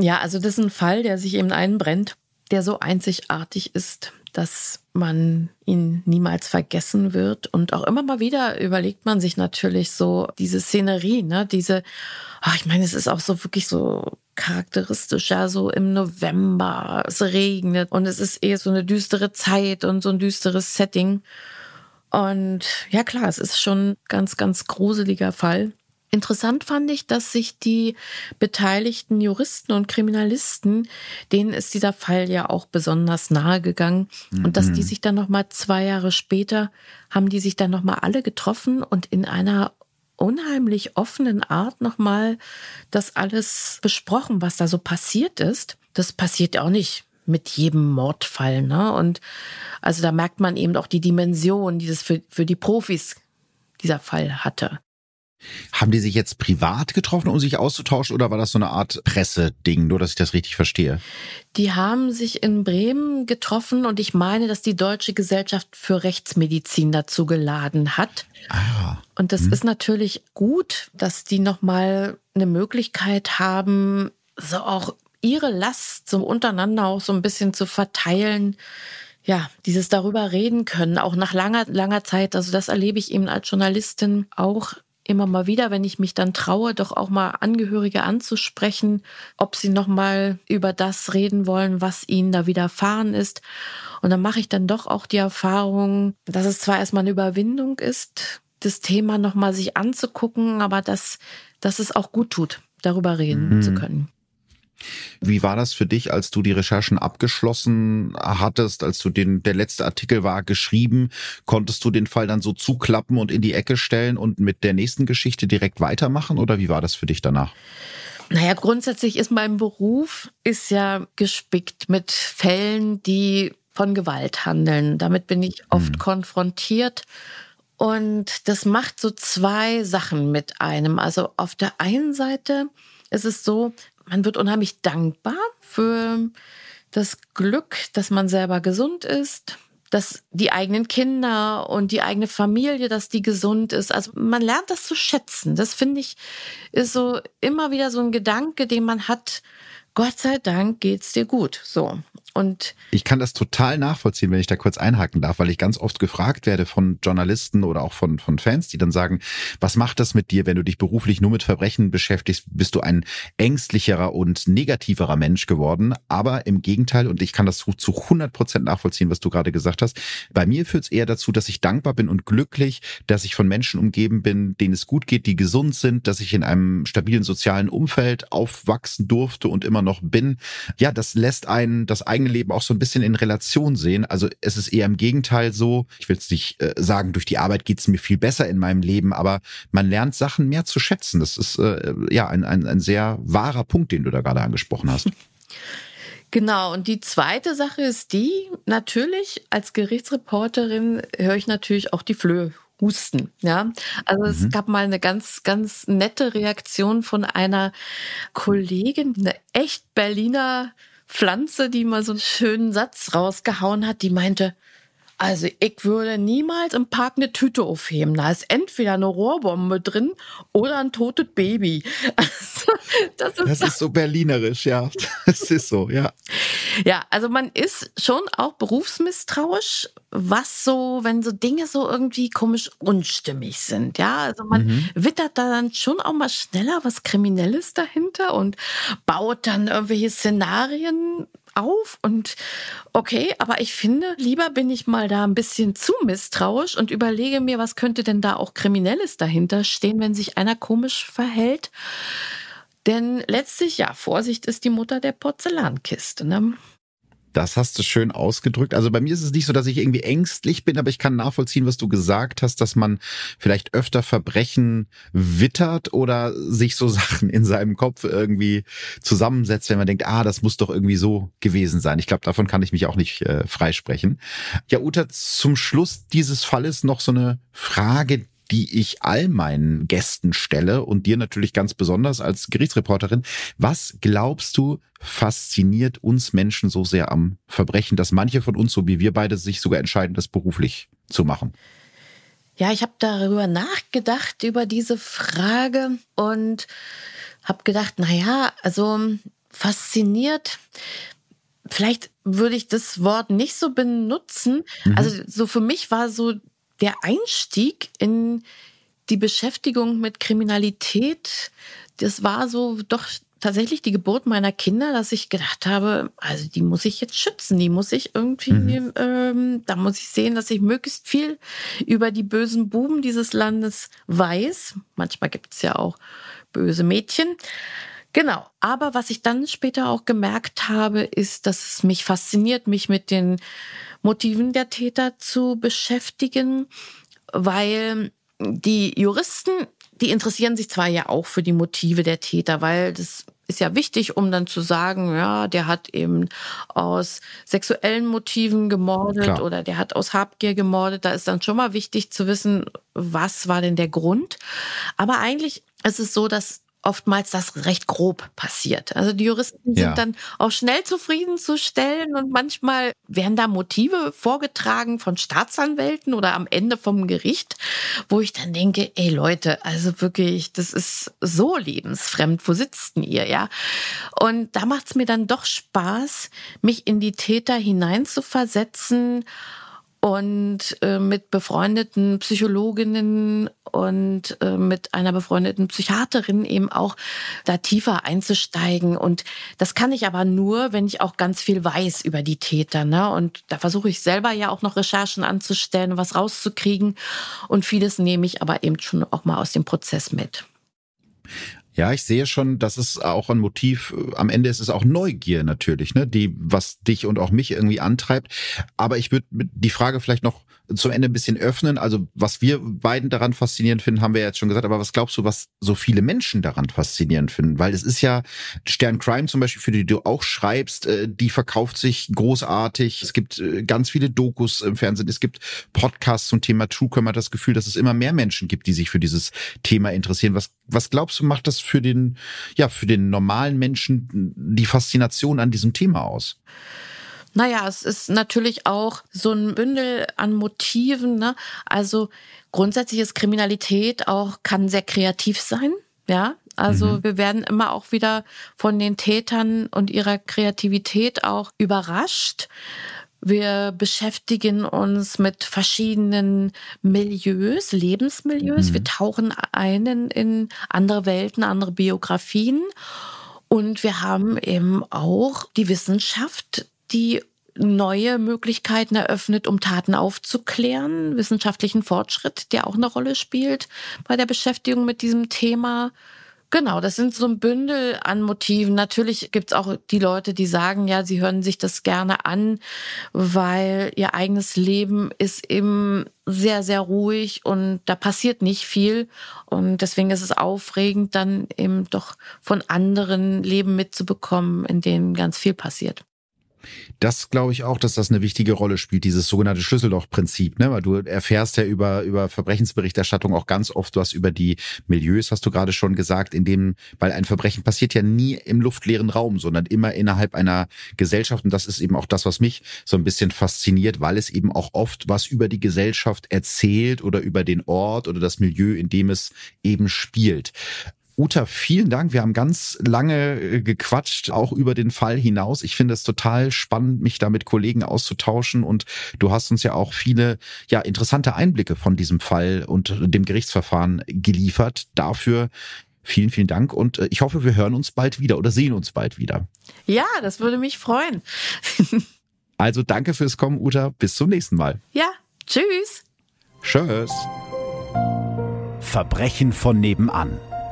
Ja, also das ist ein Fall, der sich eben einbrennt, der so einzigartig ist, dass man ihn niemals vergessen wird. Und auch immer mal wieder überlegt man sich natürlich so diese Szenerie, ne, diese, ach, ich meine, es ist auch so wirklich so charakteristisch, ja, so im November, es regnet und es ist eher so eine düstere Zeit und so ein düsteres Setting. Und ja, klar, es ist schon ganz, ganz gruseliger Fall. Interessant fand ich, dass sich die beteiligten Juristen und Kriminalisten, denen ist dieser Fall ja auch besonders nahe gegangen mhm. und dass die mhm. sich dann noch mal zwei Jahre später haben die sich dann noch mal alle getroffen und in einer unheimlich offenen Art noch mal das alles besprochen, was da so passiert ist. Das passiert auch nicht mit jedem Mordfall, ne? Und also da merkt man eben auch die Dimension, die das für, für die Profis dieser Fall hatte. Haben die sich jetzt privat getroffen, um sich auszutauschen, oder war das so eine Art Presseding, nur dass ich das richtig verstehe? Die haben sich in Bremen getroffen und ich meine, dass die Deutsche Gesellschaft für Rechtsmedizin dazu geladen hat. Ah. Und das hm. ist natürlich gut, dass die nochmal eine Möglichkeit haben, so auch ihre Last so untereinander auch so ein bisschen zu verteilen ja, dieses darüber reden können, auch nach langer, langer Zeit. Also das erlebe ich eben als Journalistin auch immer mal wieder, wenn ich mich dann traue, doch auch mal Angehörige anzusprechen, ob sie noch mal über das reden wollen, was ihnen da widerfahren ist. Und dann mache ich dann doch auch die Erfahrung, dass es zwar erstmal eine Überwindung ist, das Thema noch mal sich anzugucken, aber dass, dass es auch gut tut, darüber reden mhm. zu können. Wie war das für dich, als du die Recherchen abgeschlossen hattest, als du den, der letzte Artikel war geschrieben? Konntest du den Fall dann so zuklappen und in die Ecke stellen und mit der nächsten Geschichte direkt weitermachen oder wie war das für dich danach? Naja, grundsätzlich ist mein Beruf ist ja gespickt mit Fällen, die von Gewalt handeln. Damit bin ich oft hm. konfrontiert Und das macht so zwei Sachen mit einem. Also auf der einen Seite ist es so, man wird unheimlich dankbar für das Glück, dass man selber gesund ist, dass die eigenen Kinder und die eigene Familie, dass die gesund ist. Also man lernt das zu schätzen. Das finde ich ist so immer wieder so ein Gedanke, den man hat. Gott sei Dank geht's dir gut. So. Und ich kann das total nachvollziehen, wenn ich da kurz einhaken darf, weil ich ganz oft gefragt werde von Journalisten oder auch von, von Fans, die dann sagen, was macht das mit dir, wenn du dich beruflich nur mit Verbrechen beschäftigst? Bist du ein ängstlicherer und negativerer Mensch geworden? Aber im Gegenteil, und ich kann das zu 100 Prozent nachvollziehen, was du gerade gesagt hast, bei mir führt es eher dazu, dass ich dankbar bin und glücklich, dass ich von Menschen umgeben bin, denen es gut geht, die gesund sind, dass ich in einem stabilen sozialen Umfeld aufwachsen durfte und immer noch bin. Ja, das lässt einen das eigene eigene Leben auch so ein bisschen in Relation sehen. Also es ist eher im Gegenteil so, ich will es nicht äh, sagen, durch die Arbeit geht es mir viel besser in meinem Leben, aber man lernt Sachen mehr zu schätzen. Das ist äh, ja ein, ein, ein sehr wahrer Punkt, den du da gerade angesprochen hast. <laughs> Genau, und die zweite Sache ist die, natürlich als Gerichtsreporterin höre ich natürlich auch die Flöhe husten. Ja, also es mhm. gab mal eine ganz, ganz nette Reaktion von einer Kollegin, eine echt Berliner Pflanze, die mal so einen schönen Satz rausgehauen hat, die meinte, also ich würde niemals im Park eine Tüte aufheben. Da ist entweder eine Rohrbombe drin oder ein totes Baby. <laughs> Also, das, ist, das ist so berlinerisch, ja. <laughs> Das ist so, ja. Ja, also man ist schon auch berufsmisstrauisch, was so, wenn so Dinge so irgendwie komisch unstimmig sind. Ja, also man mhm. wittert da dann schon auch mal schneller was Kriminelles dahinter und baut dann irgendwelche Szenarien auf und okay, aber ich finde, lieber bin ich mal da ein bisschen zu misstrauisch und überlege mir, was könnte denn da auch Kriminelles dahinter stehen, wenn sich einer komisch verhält. Denn letztlich, ja, Vorsicht ist die Mutter der Porzellankiste. Ne? Das hast du schön ausgedrückt. Also bei mir ist es nicht so, dass ich irgendwie ängstlich bin, aber ich kann nachvollziehen, was du gesagt hast, dass man vielleicht öfter Verbrechen wittert oder sich so <laughs> Sachen in seinem Kopf irgendwie zusammensetzt, wenn man denkt, ah, das muss doch irgendwie so gewesen sein. Ich glaube, davon kann ich mich auch nicht äh, freisprechen. Ja, Uta, zum Schluss dieses Falles noch so eine Frage, die ich all meinen Gästen stelle und dir natürlich ganz besonders als Gerichtsreporterin. Was glaubst du, fasziniert uns Menschen so sehr am Verbrechen, dass manche von uns, so wie wir beide, sich sogar entscheiden, das beruflich zu machen? Ja, ich habe darüber nachgedacht, über diese Frage und habe gedacht, na ja, also fasziniert, vielleicht würde ich das Wort nicht so benutzen. Mhm. Also so für mich war so der Einstieg in die Beschäftigung mit Kriminalität, das war so doch tatsächlich die Geburt meiner Kinder, dass ich gedacht habe, also die muss ich jetzt schützen, die muss ich irgendwie, mhm. ähm, da muss ich sehen, dass ich möglichst viel über die bösen Buben dieses Landes weiß. Manchmal gibt es ja auch böse Mädchen. Genau. Aber was ich dann später auch gemerkt habe, ist, dass es mich fasziniert, mich mit den Motiven der Täter zu beschäftigen, weil die Juristen, die interessieren sich zwar ja auch für die Motive der Täter, weil das ist ja wichtig, um dann zu sagen, ja, der hat eben aus sexuellen Motiven gemordet Klar. oder der hat aus Habgier gemordet. Da ist dann schon mal wichtig zu wissen, was war denn der Grund. Aber eigentlich ist es so, dass oftmals das recht grob passiert. Also die Juristen sind ja. dann auch schnell zufriedenzustellen und manchmal werden da Motive vorgetragen von Staatsanwälten oder am Ende vom Gericht, wo ich dann denke, ey Leute, also wirklich, das ist so lebensfremd. Wo sitzt denn ihr, ja? Und da macht es mir dann doch Spaß, mich in die Täter hineinzuversetzen und äh, mit befreundeten Psychologinnen und äh, mit einer befreundeten Psychiaterin eben auch da tiefer einzusteigen. Und das kann ich aber nur, wenn ich auch ganz viel weiß über die Täter. Ne? Und da versuche ich selber ja auch noch Recherchen anzustellen, was rauszukriegen. Und vieles nehme ich aber eben schon auch mal aus dem Prozess mit. Ja, ich sehe schon, das ist auch ein Motiv. Am Ende ist es auch Neugier natürlich, ne, die was dich und auch mich irgendwie antreibt. Aber ich würde die Frage vielleicht noch zum Ende ein bisschen öffnen. Also was wir beiden daran faszinierend finden, haben wir jetzt schon gesagt. Aber was glaubst du, was so viele Menschen daran faszinierend finden? Weil es ist ja Stern Crime zum Beispiel, für die du auch schreibst, äh, die verkauft sich großartig. Es gibt äh, ganz viele Dokus im Fernsehen. Es gibt Podcasts zum Thema True Crime. Man hat das Gefühl, dass es immer mehr Menschen gibt, die sich für dieses Thema interessieren. Was, was glaubst du, macht das für den, ja, für den normalen Menschen die Faszination an diesem Thema aus? Naja, es ist natürlich auch so ein Bündel an Motiven. Ne? Also grundsätzlich ist Kriminalität auch, kann sehr kreativ sein. Ja, also mhm. wir werden immer auch wieder von den Tätern und ihrer Kreativität auch überrascht. Wir beschäftigen uns mit verschiedenen Milieus, Lebensmilieus. Mhm. Wir tauchen ein in andere Welten, andere Biografien. Und wir haben eben auch die Wissenschaft, die neue Möglichkeiten eröffnet, um Taten aufzuklären, wissenschaftlichen Fortschritt, der auch eine Rolle spielt bei der Beschäftigung mit diesem Thema. Genau, das sind so ein Bündel an Motiven. Natürlich gibt's auch die Leute, die sagen, ja, sie hören sich das gerne an, weil ihr eigenes Leben ist eben sehr, sehr ruhig und da passiert nicht viel. Und deswegen ist es aufregend, dann eben doch von anderen Leben mitzubekommen, in denen ganz viel passiert. Das glaube ich auch, dass das eine wichtige Rolle spielt, dieses sogenannte Schlüsselloch-Prinzip, ne? Weil du erfährst ja über, über Verbrechensberichterstattung auch ganz oft was über die Milieus, hast du gerade schon gesagt, in dem, weil ein Verbrechen passiert ja nie im luftleeren Raum, sondern immer innerhalb einer Gesellschaft. Und das ist eben auch das, was mich so ein bisschen fasziniert, weil es eben auch oft was über die Gesellschaft erzählt oder über den Ort oder das Milieu, in dem es eben spielt. Uta, vielen Dank. Wir haben ganz lange äh, gequatscht, auch über den Fall hinaus. Ich finde es total spannend, mich da mit Kollegen auszutauschen und du hast uns ja auch viele, ja, interessante Einblicke von diesem Fall und dem Gerichtsverfahren geliefert. Dafür vielen, vielen Dank und äh, ich hoffe, wir hören uns bald wieder oder sehen uns bald wieder. Ja, das würde mich freuen. <laughs> also danke fürs Kommen, Uta. Bis zum nächsten Mal. Ja, tschüss. Tschüss. Verbrechen von nebenan.